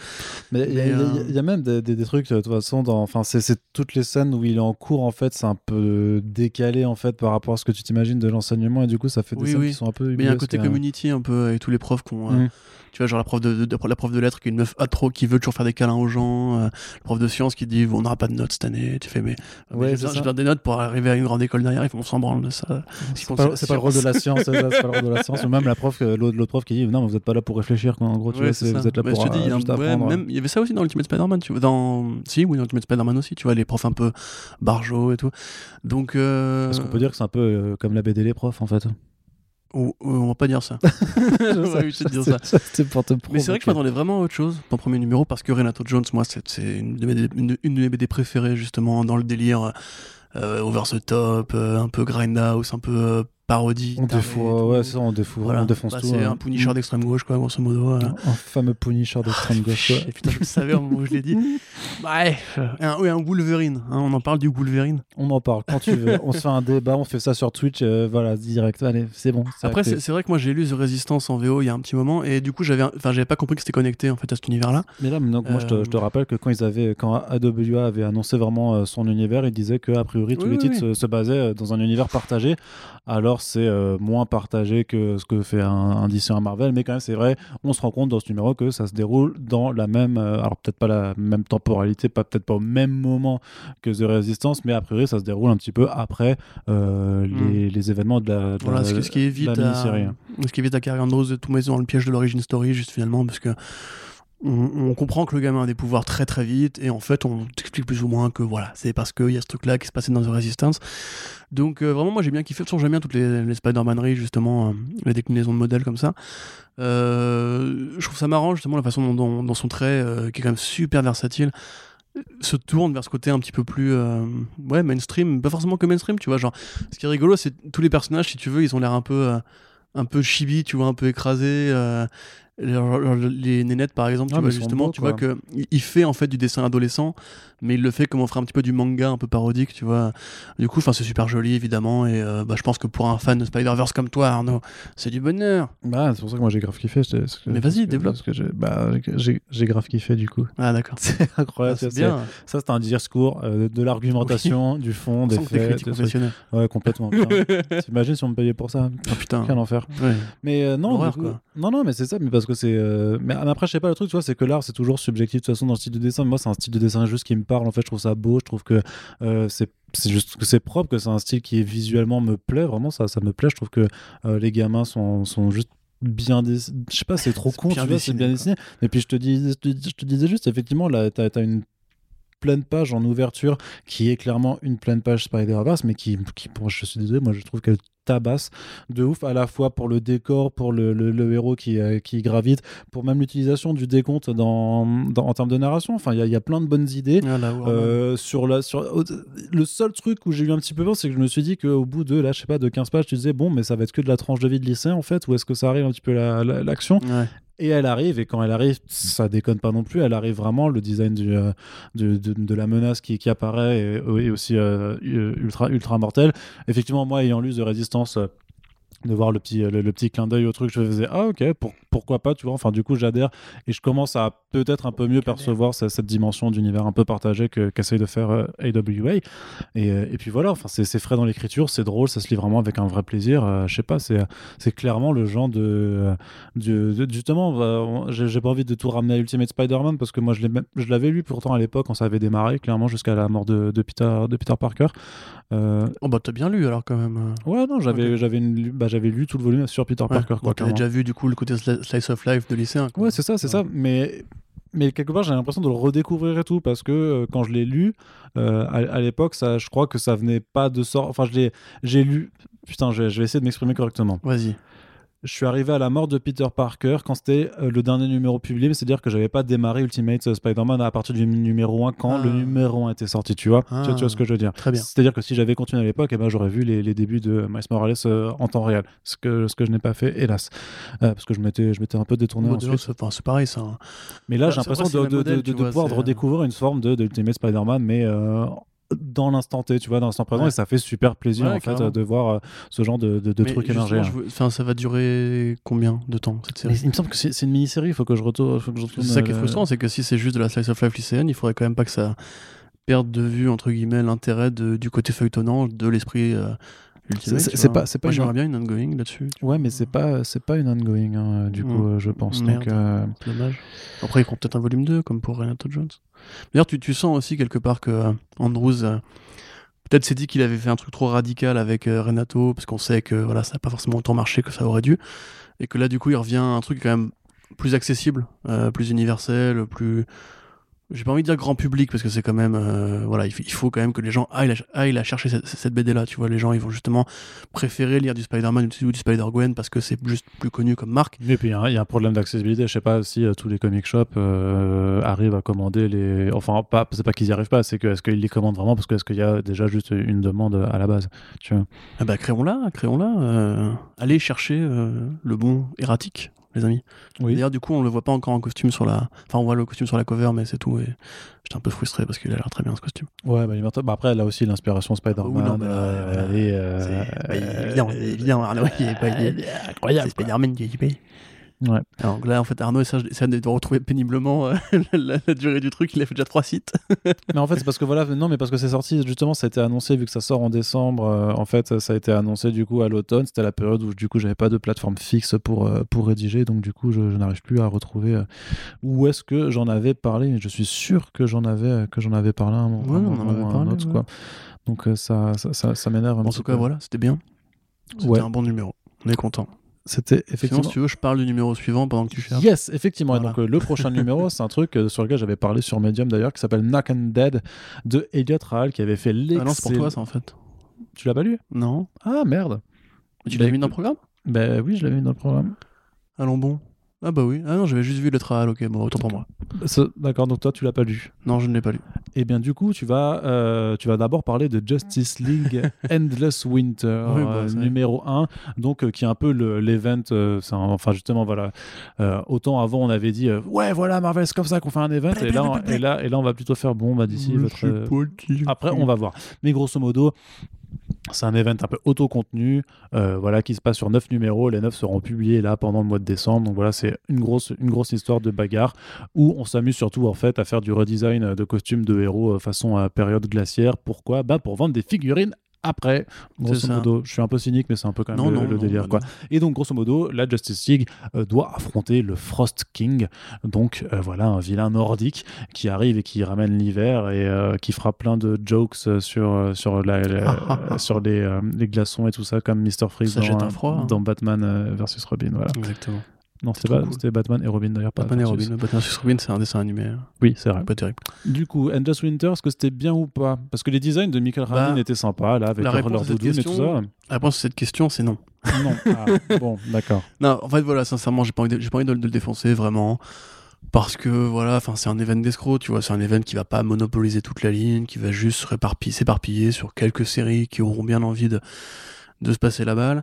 Speaker 1: Mais il y, a- y
Speaker 2: euh,
Speaker 1: il y a même des, des- des trucs, de toute façon, dans, enfin, c'est, c'est toutes les scènes où il est en cours, en fait, c'est un peu décalé, en fait, par rapport à ce que tu t'imagines de l'enseignement, et du coup, ça fait des
Speaker 2: Oui,
Speaker 1: scènes
Speaker 2: oui.
Speaker 1: qui sont un peu
Speaker 2: Mais il y a un
Speaker 1: euh.
Speaker 2: peu avec tous les profs qui ont. euh. Tu vois, genre la prof de, de- la prof de lettres qui est une meuf trop qui veut toujours faire des câlins aux gens. euh, le prof de sciences qui dit on n'aura pas de notes cette année. Tu fais mais, mais
Speaker 1: Ouais, ça.
Speaker 2: j'ai besoin des notes pour arriver à une grande école derrière. Ils font on s'en branle de ça.
Speaker 1: C'est pas, le rôle de la
Speaker 2: science.
Speaker 1: c'est pas le rôle de la science. Ou même la prof, euh, l'autre, prof qui dit non, mais vous êtes pas là pour réfléchir, quoi. En gros, tu
Speaker 2: Ouais,
Speaker 1: vois, vous êtes là
Speaker 2: Mais
Speaker 1: pour
Speaker 2: je te dis,
Speaker 1: euh, juste
Speaker 2: ouais, même- il y avait ça aussi dans Ultimate Spider-Man. Tu vois, dans si oui dans Ultimate Spider-Man aussi. Tu vois les profs un peu barjots et tout. Donc euh...
Speaker 1: Est-ce qu'on peut dire que c'est un peu euh, comme la BD les profs, en fait
Speaker 2: on, on va pas <laughs> dire ça.
Speaker 1: C'était pour te
Speaker 2: Mais c'est vrai que je m'attendais vraiment à autre chose le premier numéro parce que Renato Jones, moi, c'est c'est une, de mes- une, une de mes BD préférées justement dans le délire euh, over the top, euh, un peu grindhouse, un peu euh, parodie.
Speaker 1: On ouais, ça, on défoue,
Speaker 2: Voilà.
Speaker 1: on défonce
Speaker 2: Bah,
Speaker 1: tout.
Speaker 2: C'est
Speaker 1: hein.
Speaker 2: un Punisher d'extrême gauche, quoi, grosso modo. euh.
Speaker 1: Un fameux Punisher d'extrême gauche. quoi.
Speaker 2: Putain, je le savais au moment où je l'ai dit. <laughs> Bref, un, oui, un Wolverine. hein, on en parle du Wolverine.
Speaker 1: On en parle quand tu veux. on se fait un débat, on fait ça sur Twitch, euh, voilà, direct. Allez, c'est bon.
Speaker 2: Après, c'est vrai que moi j'ai lu The Resistance en VO il y a un petit moment et du coup j'avais, un- enfin j'avais pas compris que c'était connecté en fait à cet univers-là.
Speaker 1: Mais là, donc, moi, je, te,
Speaker 2: Euh,
Speaker 1: je te rappelle que quand ils avaient, quand AWA avait annoncé vraiment euh, son univers, il disait que a priori tous
Speaker 2: Oui,
Speaker 1: les
Speaker 2: oui,
Speaker 1: titres
Speaker 2: oui.
Speaker 1: Se, se basaient euh, dans un univers partagé. Alors c'est euh, moins partagé que ce que fait un, un DC un Marvel, mais quand même c'est vrai, on se rend compte dans ce numéro que ça se déroule dans la même, euh, alors peut-être pas la même temporalité, pas peut-être pas au même moment que The Resistance, mais a priori ça se déroule un petit peu après euh, les, les événements de la, de
Speaker 2: Voilà,
Speaker 1: la-
Speaker 2: ce qui, évite
Speaker 1: la
Speaker 2: à,
Speaker 1: hein.
Speaker 2: ce qui évite à Carrie Andrews de tout mettre dans le piège de l'origin story juste finalement parce que on, comprend que le gamin a des pouvoirs très très vite et en fait on t'explique plus ou moins que voilà c'est parce qu'il y a ce truc là qui se passait dans The Resistance donc euh, vraiment moi j'ai bien kiffé. De toute j'aime bien toutes les, Spider-Maneries justement euh, les déclinaisons de modèles comme ça. Euh, je trouve ça marrant justement la façon dont, son trait qui est quand même super versatile se tourne vers ce côté un petit peu plus mainstream. Pas forcément que mainstream tu vois genre ce qui est rigolo c'est tous les personnages si tu veux ils ont l'air un peu un peu chibi, tu vois, un peu écrasé. euh, les nénettes, par exemple, tu
Speaker 1: Ah,
Speaker 2: vois, justement,
Speaker 1: beaux,
Speaker 2: tu vois que il- fait en fait du dessin adolescent, mais il le fait comme on ferait un petit peu du manga, un peu parodique, tu vois. Du coup, enfin, c'est super joli, évidemment, et euh, bah, je pense que pour un fan de Spider-Verse comme toi, Arnaud, c'est du bonheur.
Speaker 1: Bah, c'est pour ça que moi j'ai grave kiffé. que-
Speaker 2: Mais vas-y, développe.
Speaker 1: parce que j'ai- bah, j'ai grave kiffé du coup.
Speaker 2: Ah, d'accord. <laughs>
Speaker 1: C'est
Speaker 2: Ah,
Speaker 1: incroyable.
Speaker 2: c'est
Speaker 1: tu vois,
Speaker 2: bien.
Speaker 1: c'est- Ça, c'est un discours euh, de l'argumentation, du fond,
Speaker 2: On
Speaker 1: des faits. des trucs. Ouais, complètement. <laughs> T'imagines si on me payait pour ça?
Speaker 2: Oh putain.
Speaker 1: Quel enfer.
Speaker 2: Ouais.
Speaker 1: Mais euh, non, coup- non, non, mais c'est ça, mais parce que c'est. euh, Mais après, je sais pas, le truc, tu vois, c'est que l'art, c'est toujours subjectif de toute façon dans le style de dessin. Moi, c'est un style de dessin juste qui me parle. En fait, je trouve ça beau. Je trouve que euh, c'est. C'est juste que c'est propre, que c'est un style qui visuellement me plaît, vraiment ça, ça me plaît. Je trouve que euh, les gamins sont, sont juste bien dessinés. Je sais pas, c'est trop con, tu vois, c'est bien dessiné. Et puis je te, dis, je te, je te disais juste, effectivement, là, t'as as une pleine page en ouverture qui est clairement une pleine page Spider-Verse, mais qui, qui bon, je suis désolé, moi je trouve qu'elle tabasse de ouf à la fois pour le décor, pour le, le- le héros qui, euh, qui gravite, pour même l'utilisation du décompte dans, dans- en termes de narration. Enfin, il y, y a plein de bonnes idées.
Speaker 2: Ah, là.
Speaker 1: Euh, sur la, sur, le seul truc où j'ai eu un petit peu peur, c'est que je me suis dit qu'au bout de, là, je sais pas, de 15 pages, tu disais, bon, mais ça va être que de la tranche de vie de lycée, en fait, ou est-ce que ça arrive un petit peu la- la- l'action
Speaker 2: Ouais.
Speaker 1: et elle arrive, et quand elle arrive, ça déconne pas non plus, elle arrive vraiment, le design du, euh, du- de, de la menace qui, qui apparaît est, est aussi euh, ultra, ultra mortel. Effectivement, moi, ayant lu The Resistance, euh, de voir le petit, le, le petit clin d'œil au truc, je faisais ah ok, pour- pourquoi pas, tu vois. Enfin, du coup, j'adhère et je commence à peut-être un peu mieux percevoir ce- cette dimension d'univers un peu partagé que- qu'essaye de faire euh, AWA. Et, euh, et puis voilà, enfin, c'est frais dans l'écriture, c'est drôle, ça se lit vraiment avec un vrai plaisir. Euh, je sais pas, c'est clairement le genre de. euh, justement, bah, j'ai pas envie de tout ramener à Ultimate Spider-Man parce que moi, je l'avais lu pourtant à l'époque quand ça avait démarré, clairement, jusqu'à la mort de, de Peter, de Peter Parker. Euh,
Speaker 2: Oh bah t'as bien lu alors quand même.
Speaker 1: ouais, non, j'avais j'avais une- bah, j'avais lu tout le volume sur Peter
Speaker 2: Ouais.
Speaker 1: Parker. Quoi,
Speaker 2: t'avais
Speaker 1: clairement.
Speaker 2: déjà vu du coup le côté sli- slice of life de lycéen. quoi.
Speaker 1: Ouais, c'est ça, c'est ça. Mais, mais quelque part, j'ai l'impression de le redécouvrir et tout, parce que euh, quand je l'ai lu, euh, à, à l'époque, ça, je crois que ça venait pas de sort. Enfin, je l'ai- j'ai lu. Putain, je vais essayer de m'exprimer correctement.
Speaker 2: Vas-y.
Speaker 1: Je suis arrivé à la mort de Peter Parker quand c'était euh, le dernier numéro publié, c'est-à-dire que j'avais pas démarré Ultimate euh, Spider-Man à partir du numéro 1 quand
Speaker 2: Ah.
Speaker 1: le numéro 1 était sorti, tu vois. Tu, vois- tu vois
Speaker 2: Ah.
Speaker 1: ce que je veux dire
Speaker 2: Très bien.
Speaker 1: C'est-à-dire que si j'avais continué à l'époque, eh ben, j'aurais vu les, les débuts de Miles Morales euh, en temps réel, ce que, ce que je n'ai pas fait, hélas. Euh, parce que je m'étais, je m'étais un peu détourné
Speaker 2: déjà, c'est enfin, pareil ça. hein.
Speaker 1: Mais là,
Speaker 2: Bah,
Speaker 1: j'ai l'impression de,
Speaker 2: le
Speaker 1: de-
Speaker 2: modèle,
Speaker 1: de-
Speaker 2: tu
Speaker 1: de
Speaker 2: vois,
Speaker 1: pouvoir redécouvrir une forme de, Ultimate Spider-Man, mais dans l'instant T, tu vois, dans l'instant présent,
Speaker 2: Ouais.
Speaker 1: et ça fait super plaisir
Speaker 2: Ouais,
Speaker 1: en fait de voir euh, ce genre de, de, de trucs émerger.
Speaker 2: veux- enfin, ça va durer combien de temps cette
Speaker 1: Mais
Speaker 2: série
Speaker 1: il me semble que c'est une mini-série, il faut que je retourne. faut que je
Speaker 2: C'est ça qui est
Speaker 1: euh,
Speaker 2: frustrant, c'est que si c'est juste de la slice of life lycéenne, il faudrait quand même pas que ça perde de vue entre guillemets l'intérêt du côté feuilletonnant de l'esprit euh.
Speaker 1: C'est- pas- c'est pas
Speaker 2: j'aimerais bien une ongoing là-dessus.
Speaker 1: Ouais, mais c'est pas, c'est pas une ongoing, hein, du
Speaker 2: Mm.
Speaker 1: coup, euh, je pense.
Speaker 2: Merde.
Speaker 1: Donc, euh,
Speaker 2: dommage. Après, ils feront peut-être un volume 2, comme pour Renato Jones. D'ailleurs, tu, tu sens aussi quelque part que euh, Andrews, euh, peut-être s'est dit qu'il avait fait un truc trop radical avec euh, Renato, parce qu'on sait que voilà, ça n'a pas forcément autant marché que ça aurait dû. Et que là, du coup, il revient à un truc quand même plus accessible, plus universel, plus. J'ai pas envie de dire grand public parce que c'est quand même euh, voilà il faut quand même que les gens aillent la, aillent la chercher cette, cette BD là tu vois les gens ils vont justement préférer lire du Spider-Man ou du Spider-Gwen parce que c'est juste plus connu comme marque
Speaker 1: Et puis il y, a un- il y a un problème d'accessibilité. Je sais pas si euh, tous les comic shops euh, arrivent à commander les. Enfin, pas, c'est pas qu'ils y arrivent pas, c'est que est-ce qu'ils les commandent vraiment parce que est-ce qu'il y a déjà juste une demande à la base. Tu vois?
Speaker 2: Ah bah créons-la, créons-la. euh, allez chercher le bon erratique, les amis.
Speaker 1: Oui.
Speaker 2: D'ailleurs, du coup, on le voit pas encore en costume sur la. Enfin, on voit le costume sur la cover, mais c'est tout. Et j'étais un peu frustré parce qu'il a l'air très bien ce costume.
Speaker 1: Ouais, bah, Liberta- bah, après, a aussi l'inspiration Spider-Man.
Speaker 2: Oui, non, mais là,
Speaker 1: euh, est, euh, euh,
Speaker 2: évidemment, évidemment, Arnaud, il est pas- <laughs> il est-
Speaker 1: est incroyable.
Speaker 2: C'est. Spider-Man qui est équipé.
Speaker 1: Ouais.
Speaker 2: Alors là, en fait, Arnaud essaie essaie de retrouver péniblement euh, <laughs> la, la durée du truc. Il a fait déjà trois sites. <laughs>
Speaker 1: Mais en fait, c'est parce que voilà, non, mais parce que c'est sorti, justement, ça a été annoncé, vu que ça sort en décembre, euh, en fait, ça a été annoncé du coup à l'automne. C'était la période où du coup, j'avais pas de plateforme fixe pour, euh, pour rédiger, donc du coup, je, je n'arrive plus à retrouver où est-ce que j'en avais parlé, mais je suis sûr que j'en avais, que j'en avais parlé à un, moment- ou à un
Speaker 2: parlé,
Speaker 1: autre,
Speaker 2: ouais.
Speaker 1: quoi. Donc ça, ça, ça, ça m'énerve
Speaker 2: En tout cas,
Speaker 1: peu.
Speaker 2: voilà, c'était bien. C'était
Speaker 1: Ouais.
Speaker 2: un bon numéro. On est content.
Speaker 1: C'était
Speaker 2: Sinon,
Speaker 1: effectivement.
Speaker 2: si tu veux, je parle du numéro suivant pendant que tu cherches.
Speaker 1: Yes, effectivement. Et donc, euh, le prochain <laughs> numéro, c'est un truc euh, sur lequel j'avais parlé sur Medium d'ailleurs, qui s'appelle Knock and Dead de Elliot Rahal, qui avait fait
Speaker 2: Ah
Speaker 1: l'excellent.
Speaker 2: non, c'est pour toi, ça, en fait.
Speaker 1: Tu l'as pas lu?
Speaker 2: Non.
Speaker 1: Ah merde.
Speaker 2: Tu
Speaker 1: Bah,
Speaker 2: l'as mis dans le programme?
Speaker 1: Ben oui, je l'avais mis dans le programme.
Speaker 2: Allons bon. Ah bah oui. Ah non, j'avais juste vu le trial, ok, bon, autant pour moi.
Speaker 1: D'accord, donc toi tu l'as pas lu.
Speaker 2: Non, je ne l'ai pas lu.
Speaker 1: Eh bien du coup tu vas, euh, tu vas d'abord parler de Justice League <laughs> Endless Winter
Speaker 2: Oui, bah,
Speaker 1: euh, numéro 1, donc euh, qui est un peu le- l'event, enfin justement voilà, autant avant on avait dit ouais voilà Marvel c'est comme ça qu'on fait un event et là, on- et là et là on va plutôt faire bon bah d'ici votre après, on va voir. Mais grosso modo, c'est un event un peu auto-contenu, euh, voilà, qui se passe sur 9 numéros. Les 9 seront publiés là pendant le mois de décembre. Donc voilà, c'est une grosse, une grosse histoire de bagarre où on s'amuse surtout en fait à faire du redesign de costumes de héros euh, façon à période glaciaire. Pourquoi? Bah pour vendre des figurines après. Grosso modo, je suis un peu cynique, mais c'est un peu quand même
Speaker 2: Non,
Speaker 1: le,
Speaker 2: non,
Speaker 1: le
Speaker 2: non,
Speaker 1: délire. quoi. Et donc, grosso modo, la Justice League euh, doit affronter le Frost King, donc euh, voilà, un vilain nordique qui arrive et qui ramène l'hiver et euh, qui fera plein de jokes sur, sur, la, la- <laughs> sur les, les glaçons et tout ça, comme Mr. Freeze dans,
Speaker 2: hein.
Speaker 1: dans Batman versus Robin. Voilà.
Speaker 2: Exactement.
Speaker 1: Non, c'était
Speaker 2: cool.
Speaker 1: c'était Batman et Robin d'ailleurs. pas
Speaker 2: Batman et. Robin. Batman vs Robin, c'est un dessin animé. euh,
Speaker 1: Oui, c'est vrai.
Speaker 2: Pas terrible.
Speaker 1: Du coup, Endless Winter, est-ce que c'était bien ou pas? Parce que les designs de Michael
Speaker 2: Bah,
Speaker 1: Ramin étaient sympas, là, avec
Speaker 2: la
Speaker 1: leur, doudoune et tout
Speaker 2: question-
Speaker 1: ça.
Speaker 2: La réponse à cette question, c'est non.
Speaker 1: Non. <laughs> Ah, bon, d'accord.
Speaker 2: Non, en fait, voilà, sincèrement, j'ai pas envie de, j'ai pas envie de, de le défoncer vraiment. Parce que voilà, enfin, c'est un event d'escroc, tu vois, c'est un event qui va pas monopoliser toute la ligne, qui va juste se réparpiller- s'éparpiller sur quelques séries qui auront bien envie de, de se passer la balle.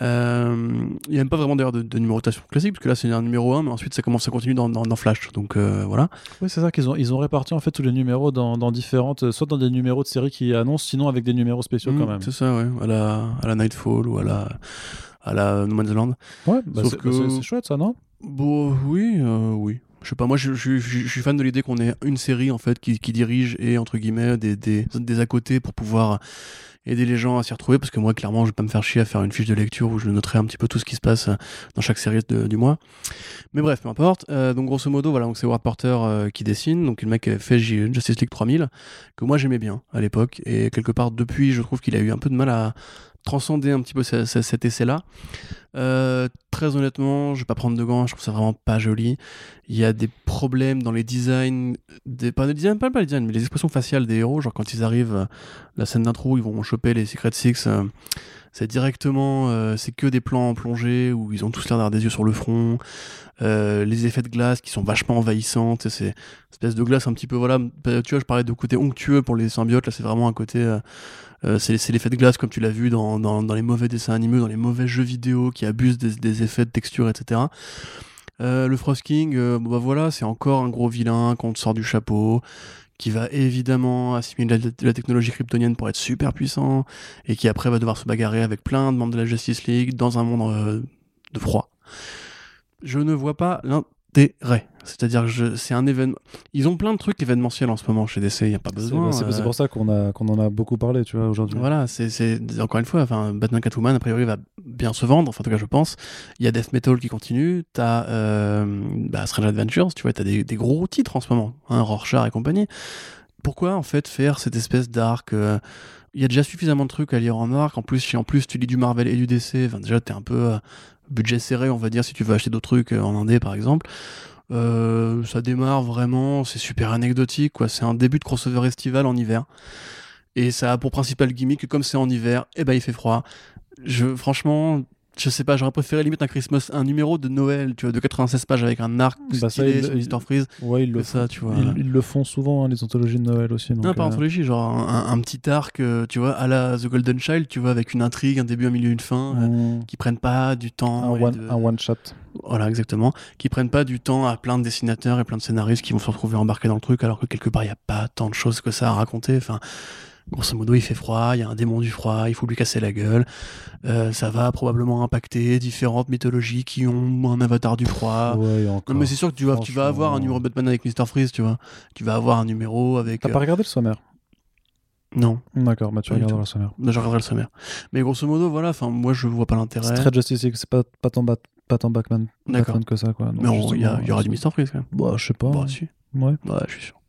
Speaker 2: Euh, Il n'y a même pas vraiment d'ailleurs de, de numérotation classique, parce que là c'est un numéro 1, mais ensuite ça commence à continuer dans, dans, dans Flash. Donc euh, voilà.
Speaker 1: Oui, c'est ça qu'ils ont, ils ont réparti en fait tous les numéros dans, dans différentes, euh, soit dans des numéros de séries qui annoncent, sinon avec des numéros spéciaux quand
Speaker 2: Mm,
Speaker 1: même.
Speaker 2: C'est ça, ouais. À la, à la Nightfall ou à la, à la No Man's Land.
Speaker 1: Ouais, bah
Speaker 2: Sauf
Speaker 1: c'est
Speaker 2: que-
Speaker 1: bah c'est- chouette ça, non?
Speaker 2: Bon, oui, euh, oui. Je sais pas, moi je, je- je- je suis fan de l'idée qu'on ait une série en fait qui, qui dirige et entre guillemets des, des, des à côté pour pouvoir aider les gens à s'y retrouver parce que moi clairement je vais pas me faire chier à faire une fiche de lecture où je noterai un petit peu tout ce qui se passe euh, dans chaque série du mois. Mais bref, peu importe. Euh, donc grosso modo, voilà, donc c'est Ward Porter euh, qui dessine, donc le mec qui fait Justice League 3000 que moi j'aimais bien à l'époque et quelque part depuis je trouve qu'il a eu un peu de mal à transcender un petit peu ce- ce- cet essai-là. Euh, très honnêtement, je vais pas prendre de gants, je trouve ça vraiment pas joli. Il y a des problèmes dans les designs, des, pas les designs, pas, les designs, mais les expressions faciales des héros. Genre quand ils arrivent, euh, la scène d'intro, ils vont choper les Secret Six. euh, c'est directement, c'est que des plans en plongée où ils ont tous l'air d'avoir des yeux sur le front. Les effets de glace qui sont vachement envahissants. C'est une espèce de glace un petit peu, voilà. Tu vois, je parlais de côté onctueux pour les symbiotes. Là, c'est vraiment un côté. Euh, c'est l'effet de glace comme tu l'as vu dans, les mauvais dessins animés, dans les mauvais jeux vidéo qui abusent des, effets de texture, etc. Euh, le Frost King, euh, bah voilà, c'est encore un gros vilain qu'on te sort du chapeau, qui va évidemment assimiler la, la technologie kryptonienne pour être super puissant, et qui après va devoir se bagarrer avec plein de membres de la Justice League dans un monde euh, de froid. Je ne vois pas l'intérêt. C'est-à-dire que c'est un événement. Ils ont plein de trucs événementiels en ce moment chez DC, il n'y a pas besoin.
Speaker 1: c'est- c'est
Speaker 2: euh,
Speaker 1: pour ça qu'on a qu'on en a beaucoup parlé, tu vois, aujourd'hui.
Speaker 2: voilà, c'est c'est- encore une fois, enfin, Batman Catwoman, a priori, va bien se vendre, enfin, en tout cas, je pense. Il y a Death Metal qui continue, t'as euh, bah, Strange Adventures, tu vois, t'as des, des gros titres en ce moment, hein, Rorschach et compagnie. Pourquoi, en fait, faire cette espèce d'arc euh, Il y a déjà suffisamment de trucs à lire en arc, en plus, si en plus tu lis du Marvel et du DC, enfin, déjà, t'es un peu euh, budget serré, on va dire, si tu veux acheter d'autres trucs euh, en indé, par exemple. Euh, ça démarre vraiment, c'est super anecdotique, quoi. C'est un début de crossover estival en hiver. Et ça a pour principal gimmick que comme c'est en hiver, eh ben il fait froid. Je, franchement, je sais pas, j'aurais préféré limite un Christmas, un numéro de Noël, tu vois, de 96 pages avec un arc
Speaker 1: Bah, ça,
Speaker 2: stylé
Speaker 1: il-
Speaker 2: sur
Speaker 1: il-
Speaker 2: Mr. Freeze.
Speaker 1: Ouais, ils le,
Speaker 2: ça, tu vois.
Speaker 1: ils, ils le font souvent, hein, les anthologies de Noël aussi. Donc,
Speaker 2: non, pas
Speaker 1: euh,
Speaker 2: anthologie, genre un, un petit arc, euh, tu vois, à la The Golden Child, tu vois, avec une intrigue, un début, un milieu, une fin, euh,
Speaker 1: mm,
Speaker 2: qui prennent pas du temps.
Speaker 1: un,
Speaker 2: et
Speaker 1: one,
Speaker 2: de-
Speaker 1: un one shot.
Speaker 2: Voilà, exactement. Qui prennent pas du temps à plein de dessinateurs et plein de scénaristes qui vont se retrouver embarqués dans le truc, alors que quelque part, il n'y a pas tant de choses que ça à raconter. Enfin, grosso modo, il fait froid, il y a un démon du froid, il faut lui casser la gueule. Euh, ça va probablement impacter différentes mythologies qui ont un avatar du froid.
Speaker 1: Ouais, encore.
Speaker 2: Non, mais c'est sûr que tu vas, tu vas avoir un numéro Batman avec Mr. Freeze, tu vois. Tu vas avoir un numéro avec.
Speaker 1: T'as
Speaker 2: euh,
Speaker 1: pas regardé le sommaire?
Speaker 2: Non,
Speaker 1: D'accord, bah tu regarderas le sommaire.
Speaker 2: je regarderai le sommaire. Mais grosso modo, voilà, enfin, moi je vois pas l'intérêt.
Speaker 1: C'est très Justice League, c'est pas, pas tant, Bat- pas tant Batman. Batman que ça, quoi. Donc,
Speaker 2: Mais il y, aura du Mr. Freeze quand même.
Speaker 1: Bah, je sais pas.
Speaker 2: Bah, si.
Speaker 1: Ouais.
Speaker 2: Ouais, je suis sûr.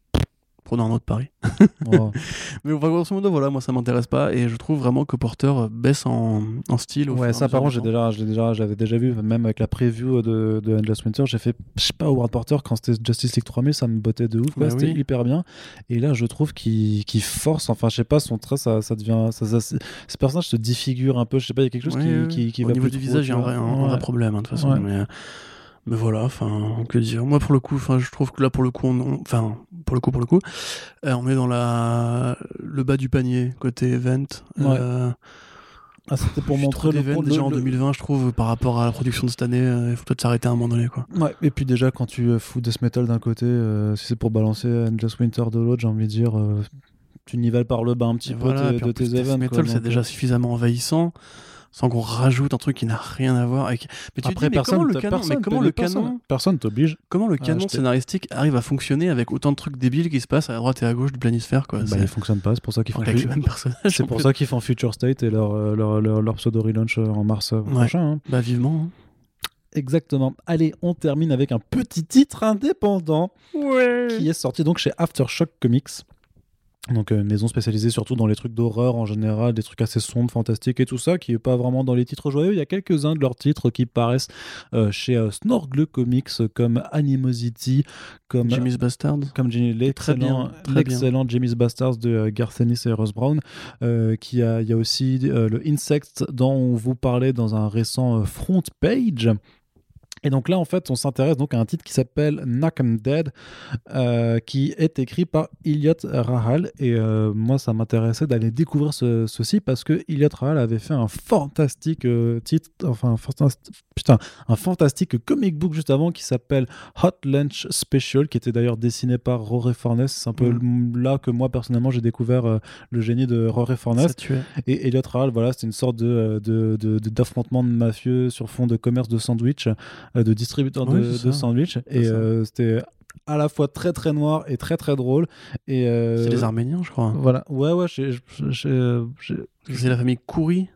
Speaker 2: Prenons un autre pari. <laughs> Mais enfin, grosso modo, voilà, moi ça m'intéresse pas et je trouve vraiment que Porter euh, baisse en, en style. Au
Speaker 1: Ouais, ça par contre, j'ai déjà, j'ai déjà, j'avais déjà vu, même avec la preview de, de Endless Winter, j'ai fait, je sais pas, Howard Porter, quand c'était Justice League 3000, ça me bottait de ouf,
Speaker 2: Bah
Speaker 1: c'était hyper bien. Et là, je trouve qu'il force, enfin, je sais pas, son trait, ça, ça devient. Ça, ça- ce personnage se défigure un peu, je sais pas, il y a quelque chose
Speaker 2: Ouais,
Speaker 1: qui, qui, qui
Speaker 2: Au
Speaker 1: va
Speaker 2: niveau
Speaker 1: plus
Speaker 2: du
Speaker 1: trop,
Speaker 2: visage, il y a un vrai, un- problème, hein, de toute façon. Mais, euh, Mais voilà, enfin, que dire. Moi, pour le coup, enfin, je trouve que là, pour le coup, on, enfin, pour le coup, pour le coup, euh, on est dans la le bas du panier côté event.
Speaker 1: Ouais.
Speaker 2: Euh,
Speaker 1: Ah, c'était pour montrer le,
Speaker 2: d'events
Speaker 1: le-
Speaker 2: déjà en
Speaker 1: le-
Speaker 2: 2020, je trouve, par rapport à la production de cette année. euh, Il faut peut-être s'arrêter à un moment donné, quoi.
Speaker 1: Ouais, et puis déjà, quand tu euh, fous Death Metal d'un côté, si c'est pour balancer Endless Winter de l'autre, j'ai envie de dire, tu nivelles par le bas un petit
Speaker 2: Et
Speaker 1: peu
Speaker 2: voilà,
Speaker 1: de tes
Speaker 2: Death
Speaker 1: events.
Speaker 2: Metal, c'est déjà suffisamment envahissant, sans qu'on rajoute un truc qui n'a rien à voir avec. Mais tu
Speaker 1: Après,
Speaker 2: dis, mais
Speaker 1: personne,
Speaker 2: comment le canon,
Speaker 1: personne,
Speaker 2: mais comment le
Speaker 1: personne-
Speaker 2: canon,
Speaker 1: personne t'oblige.
Speaker 2: comment le canon scénaristique arrive à fonctionner avec autant de trucs débiles qui se passent à droite et à gauche du planisphère, quoi?
Speaker 1: Bah, il fonctionne pas, c'est pour ça qu'ils font.
Speaker 2: avec le même personnage.
Speaker 1: C'est pour ça qu'ils font Future State et leur, euh, leur, leur, leur pseudo relaunch euh, en mars euh, prochain. hein.
Speaker 2: Bah vivement.
Speaker 1: Exactement. Allez, on termine avec un petit titre indépendant
Speaker 2: Ouais.
Speaker 1: qui est sorti donc chez Aftershock Comics. Donc euh, une maison spécialisée surtout dans les trucs d'horreur en général, des trucs assez sombres, fantastiques et tout ça, qui est pas vraiment dans les titres joyeux. Il y a quelques-uns de leurs titres qui paraissent euh, chez euh, Snorgle Comics comme Animosity, comme
Speaker 2: Jimmy's Bastard.
Speaker 1: comme Jenny-
Speaker 2: Très bien,
Speaker 1: l'excellent
Speaker 2: très
Speaker 1: l'excellent Jimmy's Bastards de euh, Garth Ennis et Russ Brown. euh, qui a, il y a aussi euh, le Insect dont on vous parlait dans un récent euh, front page. Et donc là, en fait, on s'intéresse donc à un titre qui s'appelle Knock 'em Dead, euh, qui est écrit par Elliot Rahal. Et euh, moi, ça m'intéressait d'aller découvrir ce- ceci parce que Elliot Rahal avait fait un fantastique euh, titre, enfin, un fantastique, putain, un fantastique comic book juste avant qui s'appelle Hot Lunch Special, qui était d'ailleurs dessiné par Rory Fornes. C'est un peu là que moi, personnellement, j'ai découvert le génie de Rory Fornes. Et Elliot Rahal, voilà, c'était une sorte de, de, de- de- d'affrontement de mafieux sur fond de commerce de sandwich, de distributeur de, de sandwich. Et euh, c'était à la fois très très noir et très très drôle. Et euh,
Speaker 2: C'est les Arméniens, je crois.
Speaker 1: Voilà, ouais, ouais,
Speaker 2: C'est la famille Kouri.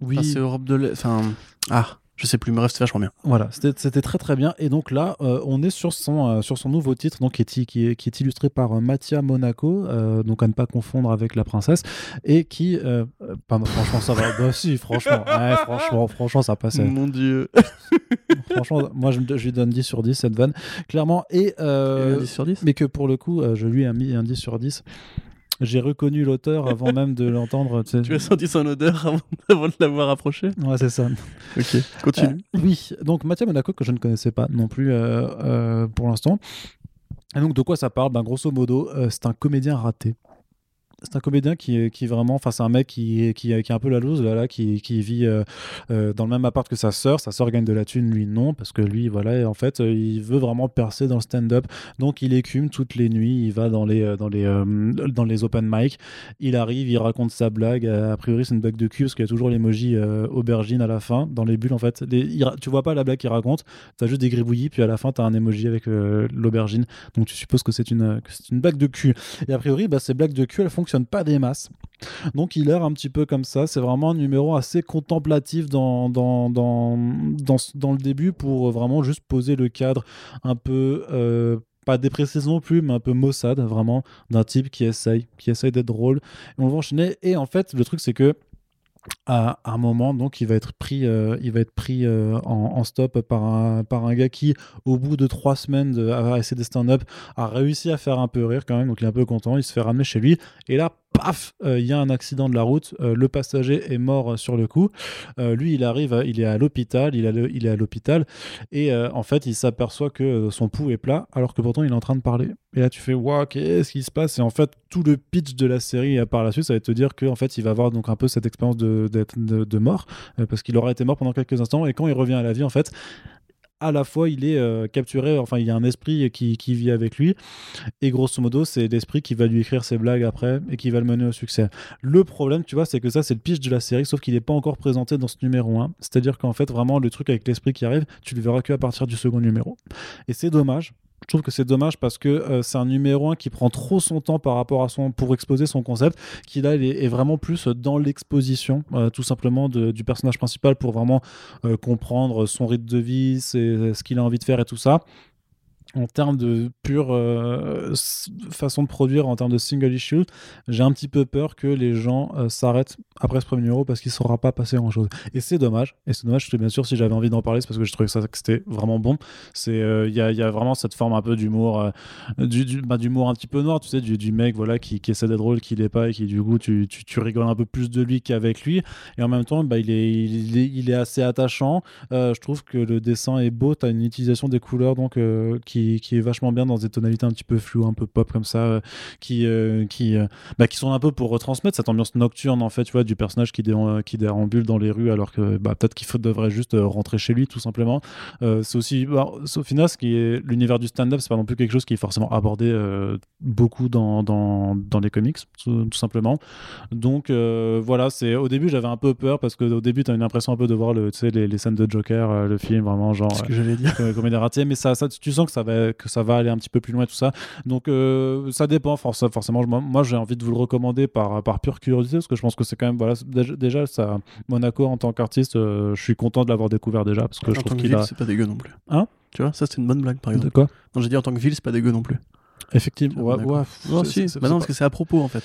Speaker 1: oui.
Speaker 2: Enfin, c'est Europe de l'Est. Enfin, ah, je sais plus, mais bref, c'est vachement bien.
Speaker 1: Voilà, c'était c'était très très bien. Et donc là, euh, on est sur son, euh, sur son nouveau titre, donc, qui, est, qui, est, qui est illustré par euh, Mathia Monaco, euh, donc à ne pas confondre avec la princesse, et qui. pardon, franchement, ça va. <laughs> bah si, franchement, ouais, franchement, franchement, ça passe. euh,
Speaker 2: Mon dieu. <laughs>
Speaker 1: franchement, moi, je, je lui donne 10 sur 10, cette vanne, clairement. Et. euh,
Speaker 2: 10 sur 10
Speaker 1: mais que pour le coup, je lui ai mis un 10 sur 10. J'ai reconnu l'auteur avant même de l'entendre. tu sais.
Speaker 2: Tu as senti son odeur avant, <laughs> avant de l'avoir approché?
Speaker 1: Ouais, c'est ça.
Speaker 2: Ok, continue.
Speaker 1: Euh, oui, donc Mathieu Monaco que je ne connaissais pas non plus euh, euh, pour l'instant. Et donc de quoi ça parle? Ben, Grosso modo, c'est un comédien raté. C'est un comédien qui est, qui vraiment, enfin c'est un mec qui est, qui, qui est un peu la loose là, là qui, qui vit euh, euh, dans le même appart que sa sœur. Sa sœur gagne de la thune, lui non, parce que lui voilà, en fait euh, il veut vraiment percer dans le stand-up. Donc il écume toutes les nuits, il va dans les, dans les, dans les open mic, il arrive, il raconte sa blague. A priori c'est une blague de cul parce qu'il y a toujours l'emoji aubergine à la fin dans les bulles en fait. Tu vois pas la blague qu'il raconte, t'as juste des gribouillis, puis à la fin t'as un emoji avec l'aubergine. Donc tu supposes que c'est une, c'est une blague de cul. Et a priori, bah, ces blagues de cul, elles fonctionnent pas des masses. Donc il erre un petit peu comme ça. C'est vraiment un numéro assez contemplatif dans, dans, dans, dans, dans le début pour vraiment juste poser le cadre un peu. euh, pas dépressif non plus, mais un peu maussade, vraiment, d'un type qui essaye, qui essaye d'être drôle. Et on va enchaîner. Et en fait, le truc, c'est que à un moment, donc, il va être pris, euh, il va être pris euh, en, stop par un, par un gars qui, au bout de trois semaines de, à essayer des stand-up, a réussi à faire un peu rire quand même. Donc, il est un peu content. Il se fait ramener chez lui. Et là, paf, euh, il y a un accident de la route. Euh, le passager est mort euh, sur le coup. Lui, il arrive, il est à l'hôpital. Il, est à l'hôpital. Et en fait, il s'aperçoit que son pouls est plat, alors que pourtant, il est en train de parler. Et là, tu fais, waouh, qu'est-ce qui se passe? Et en fait, tout le pitch de la série par la suite, ça va te dire qu'en fait, il va avoir donc un peu cette expérience de, mort, parce qu'il aura été mort pendant quelques instants. Et quand il revient à la vie, en fait, à la fois, il est euh, capturé, enfin, il y a un esprit qui, vit avec lui. Et grosso modo, c'est l'esprit qui va lui écrire ses blagues après et qui va le mener au succès. Le problème, tu vois, c'est que ça, c'est le pitch de la série, sauf qu'il n'est pas encore présenté dans ce numéro 1. C'est-à-dire qu'en fait, vraiment, le truc avec l'esprit qui arrive, tu le verras que à partir du second numéro. Et c'est dommage. Je trouve que c'est dommage parce que euh, c'est un numéro 1 qui prend trop son temps par rapport à son pour exposer son concept, qui là est, vraiment plus dans l'exposition, euh, tout simplement du personnage principal pour vraiment euh, comprendre son rythme de vie, ce qu'il a envie de faire et tout ça. En termes de pure euh, façon de produire, en termes de single issue, j'ai un petit peu peur que les gens euh, s'arrêtent après ce premier numéro parce qu'il ne saura pas passer grand chose. Et c'est dommage. Et c'est dommage, parce que bien sûr, si j'avais envie d'en parler, c'est parce que je trouvais que, que c'était vraiment bon. Euh, Il y, a, vraiment cette forme un peu d'humour, du, bah, d'humour un petit peu noir, tu sais, du, mec voilà, qui, qui essaie d'être drôle, qui l'est pas, et qui du coup, tu, rigoles un peu plus de lui qu'avec lui. Et en même temps, bah, il, est, assez attachant. Je trouve que le dessin est beau, tu as une utilisation des couleurs donc, euh, qui, qui est vachement bien dans des tonalités un petit peu floues, un peu pop comme ça, euh, qui, euh, qui, euh, bah, qui sont un peu pour retransmettre cette ambiance nocturne en fait, tu vois, du personnage qui, dé- qui déambule dans les rues alors que bah, peut-être qu'il devrait juste rentrer chez lui tout simplement. C'est aussi, bah, au final, ce qui est l'univers du stand-up, c'est pas non plus quelque chose qui est forcément abordé beaucoup dans, dans, dans les comics, tout, tout simplement. Donc euh, voilà, c'est au début j'avais un peu peur parce que au début tu as une impression un peu de voir le, les, les scènes de Joker, euh, le film vraiment genre
Speaker 2: ce que j'allais dire.
Speaker 1: comédie ratée, mais ça, ça, tu sens que ça va, que ça va aller un petit peu plus loin et tout ça. Donc euh, ça dépend forc- forcément. Moi, moi, j'ai envie de vous le recommander par, par pure curiosité parce que je pense que c'est quand même voilà c'est déjà, ça Monaco en tant qu'artiste, euh, je suis content de l'avoir découvert déjà parce que je trouve qu'il a
Speaker 2: c'est pas dégueu non plus.
Speaker 1: Hein?
Speaker 2: Tu vois, ça c'était une bonne blague par
Speaker 1: de
Speaker 2: exemple.
Speaker 1: quoi?
Speaker 2: Non, j'ai dit en tant que ville, c'est pas dégueu non plus.
Speaker 1: Effectivement, ouais, ouais,
Speaker 2: Non, si. Bah non, parce que c'est à propos en fait.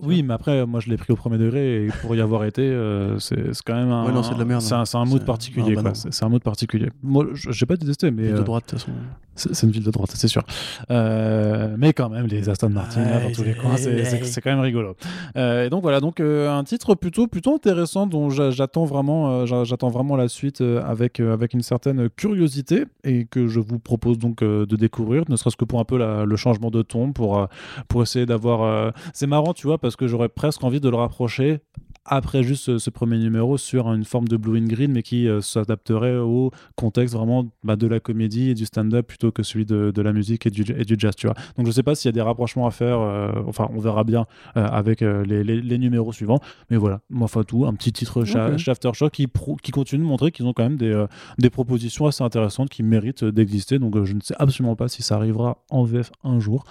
Speaker 1: Oui, mais après, moi, je l'ai pris au premier degré et pour y avoir été, euh, c'est quand même un.
Speaker 2: Ouais, non, c'est de la merde,
Speaker 1: C'est un, un mood particulier,
Speaker 2: ah, bah.
Speaker 1: C'est un mood particulier. Moi, je- j'ai pas détesté, mais
Speaker 2: Ville de
Speaker 1: euh,
Speaker 2: droite, de toute façon.
Speaker 1: c'est une ville de droite, c'est sûr. Euh, mais quand même, les Aston Martin là, dans tous les coins, c'est- quand même rigolo. Euh, et donc voilà, donc euh, un titre plutôt plutôt intéressant dont j'a- j'attends vraiment, euh, j'a- j'attends vraiment la suite avec avec une certaine curiosité et que je vous propose donc de découvrir, ne serait-ce que pour un peu la- le changement de ton, pour euh, pour essayer d'avoir. euh, C'est marrant, tu vois, parce que j'aurais presque envie de le rapprocher après juste ce, ce premier numéro sur une forme de blue and green, mais qui euh, s'adapterait au contexte vraiment bah, de la comédie et du stand-up plutôt que celui de, de la musique et du, et du jazz, tu vois. Donc je sais pas s'il y a des rapprochements à faire, euh, enfin on verra bien euh, avec les, les- les numéros suivants, mais voilà, moi enfin tout, un petit titre cha-
Speaker 2: Ok.
Speaker 1: chez Aftershock qui, pro- qui continue de montrer qu'ils ont quand même des, des propositions assez intéressantes qui méritent d'exister, donc je ne sais absolument pas si ça arrivera en VF un jour,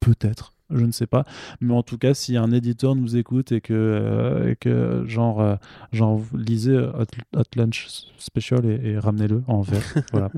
Speaker 1: peut-être. Je ne sais pas, mais en tout cas, si un éditeur nous écoute et que, euh, et que genre, euh, genre lisez euh, Hot, Hot Lunch Special et, et ramenez-le en VF, <laughs> voilà,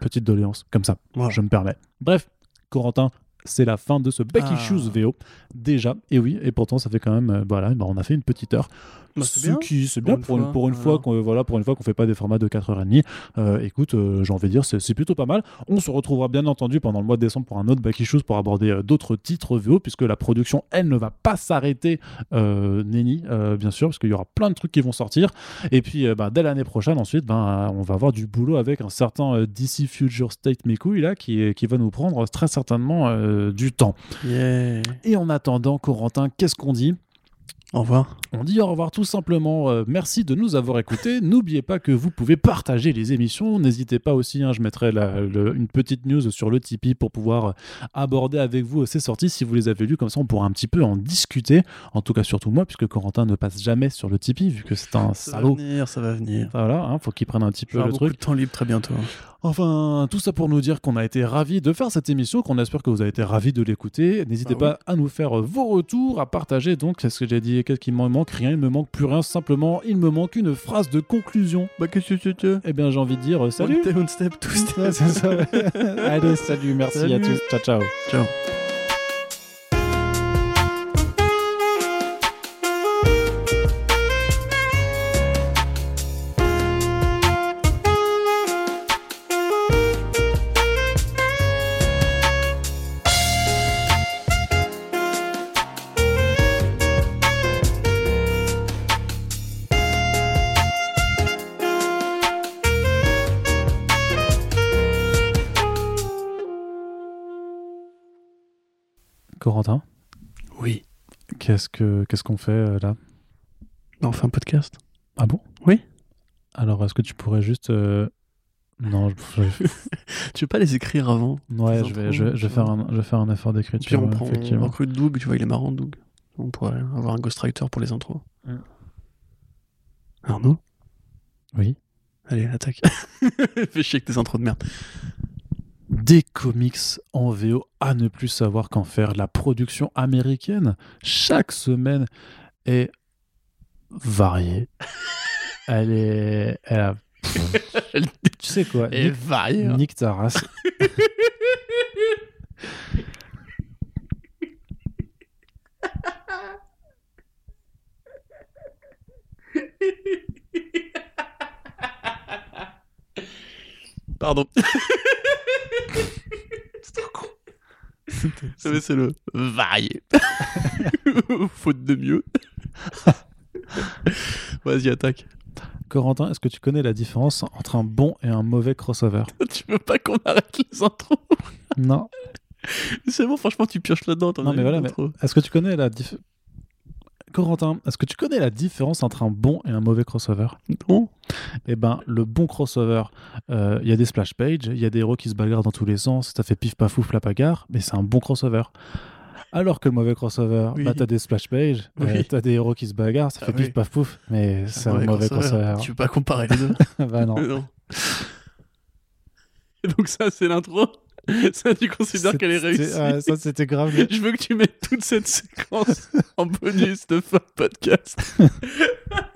Speaker 1: petite doléance, comme ça,
Speaker 2: Voilà.
Speaker 1: je me permets. Bref, Corentin, c'est la fin de ce Back
Speaker 2: Ah.
Speaker 1: Issues VO déjà, et oui, et pourtant ça fait quand même, euh, voilà, bah, on a fait une petite heure.
Speaker 2: Bah, c'est
Speaker 1: Ce
Speaker 2: bien.
Speaker 1: qui c'est bien pour une,
Speaker 2: fois,
Speaker 1: pour une
Speaker 2: voilà.
Speaker 1: fois qu'on voilà pour une fois qu'on fait pas des formats de 4h30 euh, écoute euh, j'ai envie de dire c'est c'est plutôt pas mal on se retrouvera bien entendu pendant le mois de décembre pour un autre Back Issues pour aborder euh, d'autres titres VO puisque la production elle ne va pas s'arrêter euh, Nenni euh, bien sûr parce qu'il y aura plein de trucs qui vont sortir et puis bah, dès l'année prochaine ensuite ben, on va avoir du boulot avec un certain DC Future State Miku là qui, qui va nous prendre très certainement du temps
Speaker 2: Yeah.
Speaker 1: et en attendant Corentin qu'est-ce qu'on dit?
Speaker 2: Au revoir.
Speaker 1: on dit au revoir tout simplement. Euh, merci de nous avoir écoutés. N'oubliez pas que vous pouvez partager les émissions. N'hésitez pas aussi, hein, je mettrai la- le- une petite news sur le Tipeee pour pouvoir euh, aborder avec vous euh, ces sorties. Si vous les avez lues, comme ça on pourra un petit peu en discuter. En tout cas, surtout moi, puisque Corentin ne passe jamais sur le Tipeee, vu que c'est un
Speaker 2: Ça va
Speaker 1: salaud.
Speaker 2: venir, ça va venir.
Speaker 1: Voilà, hein, faut qu'il prenne un petit peu le truc.
Speaker 2: de temps libre très bientôt.
Speaker 1: Enfin, tout ça pour nous dire qu'on a été ravis de faire cette émission, qu'on espère que vous avez été ravis de l'écouter. N'hésitez
Speaker 2: Bah
Speaker 1: pas à nous faire vos retours, à partager. Donc, c'est ce que j'ai dit. Qu'est-ce qu'il me manque? Rien, il me manque plus rien. Simplement, il me manque une phrase de conclusion.
Speaker 2: Bah, qu'est-ce que tu
Speaker 1: Eh bien, j'ai envie de dire euh, salut.
Speaker 2: One step, two step.
Speaker 1: Ouais, ça. <laughs> Allez, salut, merci à tous. Ciao, ciao.
Speaker 2: Ciao.
Speaker 1: Corentin,
Speaker 2: Oui.
Speaker 1: qu'est-ce que qu'est-ce qu'on fait euh, là?
Speaker 2: On fait un podcast.
Speaker 1: Ah bon?
Speaker 2: Oui.
Speaker 1: Alors, est-ce que tu pourrais juste euh, non, je- <laughs>
Speaker 2: Tu veux pas les écrire avant?
Speaker 1: Ouais, je vais, je vais, je vais
Speaker 2: tu
Speaker 1: faire un, je vais faire un effort
Speaker 2: Puis
Speaker 1: d'écriture.
Speaker 2: on
Speaker 1: ouais,
Speaker 2: prend, on recrute Doug, tu vois, il est marrant, Doug. On pourrait avoir un ghostwriter pour les intros.
Speaker 1: Mm.
Speaker 2: Arnaud?
Speaker 1: Oui.
Speaker 2: Allez, attaque. <laughs> Fais chier avec tes intros de merde.
Speaker 1: Des comics en VO à ne plus savoir qu'en faire. La production américaine, chaque semaine, est variée. <laughs> Elle est. Elle a- <laughs> Tu sais quoi
Speaker 2: Et
Speaker 1: Nick,
Speaker 2: vaille.
Speaker 1: nique ta race.
Speaker 2: Pardon. <laughs> c'est trop con. C'est le vaille. <laughs> Faute de mieux. <laughs> Vas-y, attaque.
Speaker 1: Corentin, est-ce que tu connais la différence entre un bon et un mauvais crossover?
Speaker 2: Tu veux pas qu'on arrête les intros?
Speaker 1: Non.
Speaker 2: C'est bon, franchement, tu pioches là-dedans.
Speaker 1: Non, mais voilà, mais-. Est-ce que tu connais la dif- Corentin, est-ce que tu connais la différence entre un bon et un mauvais crossover?
Speaker 2: Non.
Speaker 1: Eh ben, le bon crossover, euh, il y a des splash pages, il y a des héros qui se bagarrent dans tous les sens, ça fait pif paf ouf la bagarre, mais c'est un bon crossover. Alors que le mauvais crossover,
Speaker 2: Oui.
Speaker 1: bah t'as des splash pages, euh,
Speaker 2: Oui.
Speaker 1: t'as des héros qui se bagarrent, ça
Speaker 2: Ah
Speaker 1: fait
Speaker 2: oui.
Speaker 1: pif paf pouf, mais c'est un mauvais crossover.
Speaker 2: Tu veux pas comparer les deux? <laughs>
Speaker 1: Bah non. <laughs>
Speaker 2: Non. Et donc ça, c'est l'intro? <laughs> Ça, tu considères qu'elle est réussie.
Speaker 1: ouais, ça c'était grave. <laughs>
Speaker 2: Je veux que tu mettes toute cette séquence en bonus de fin podcast. <laughs>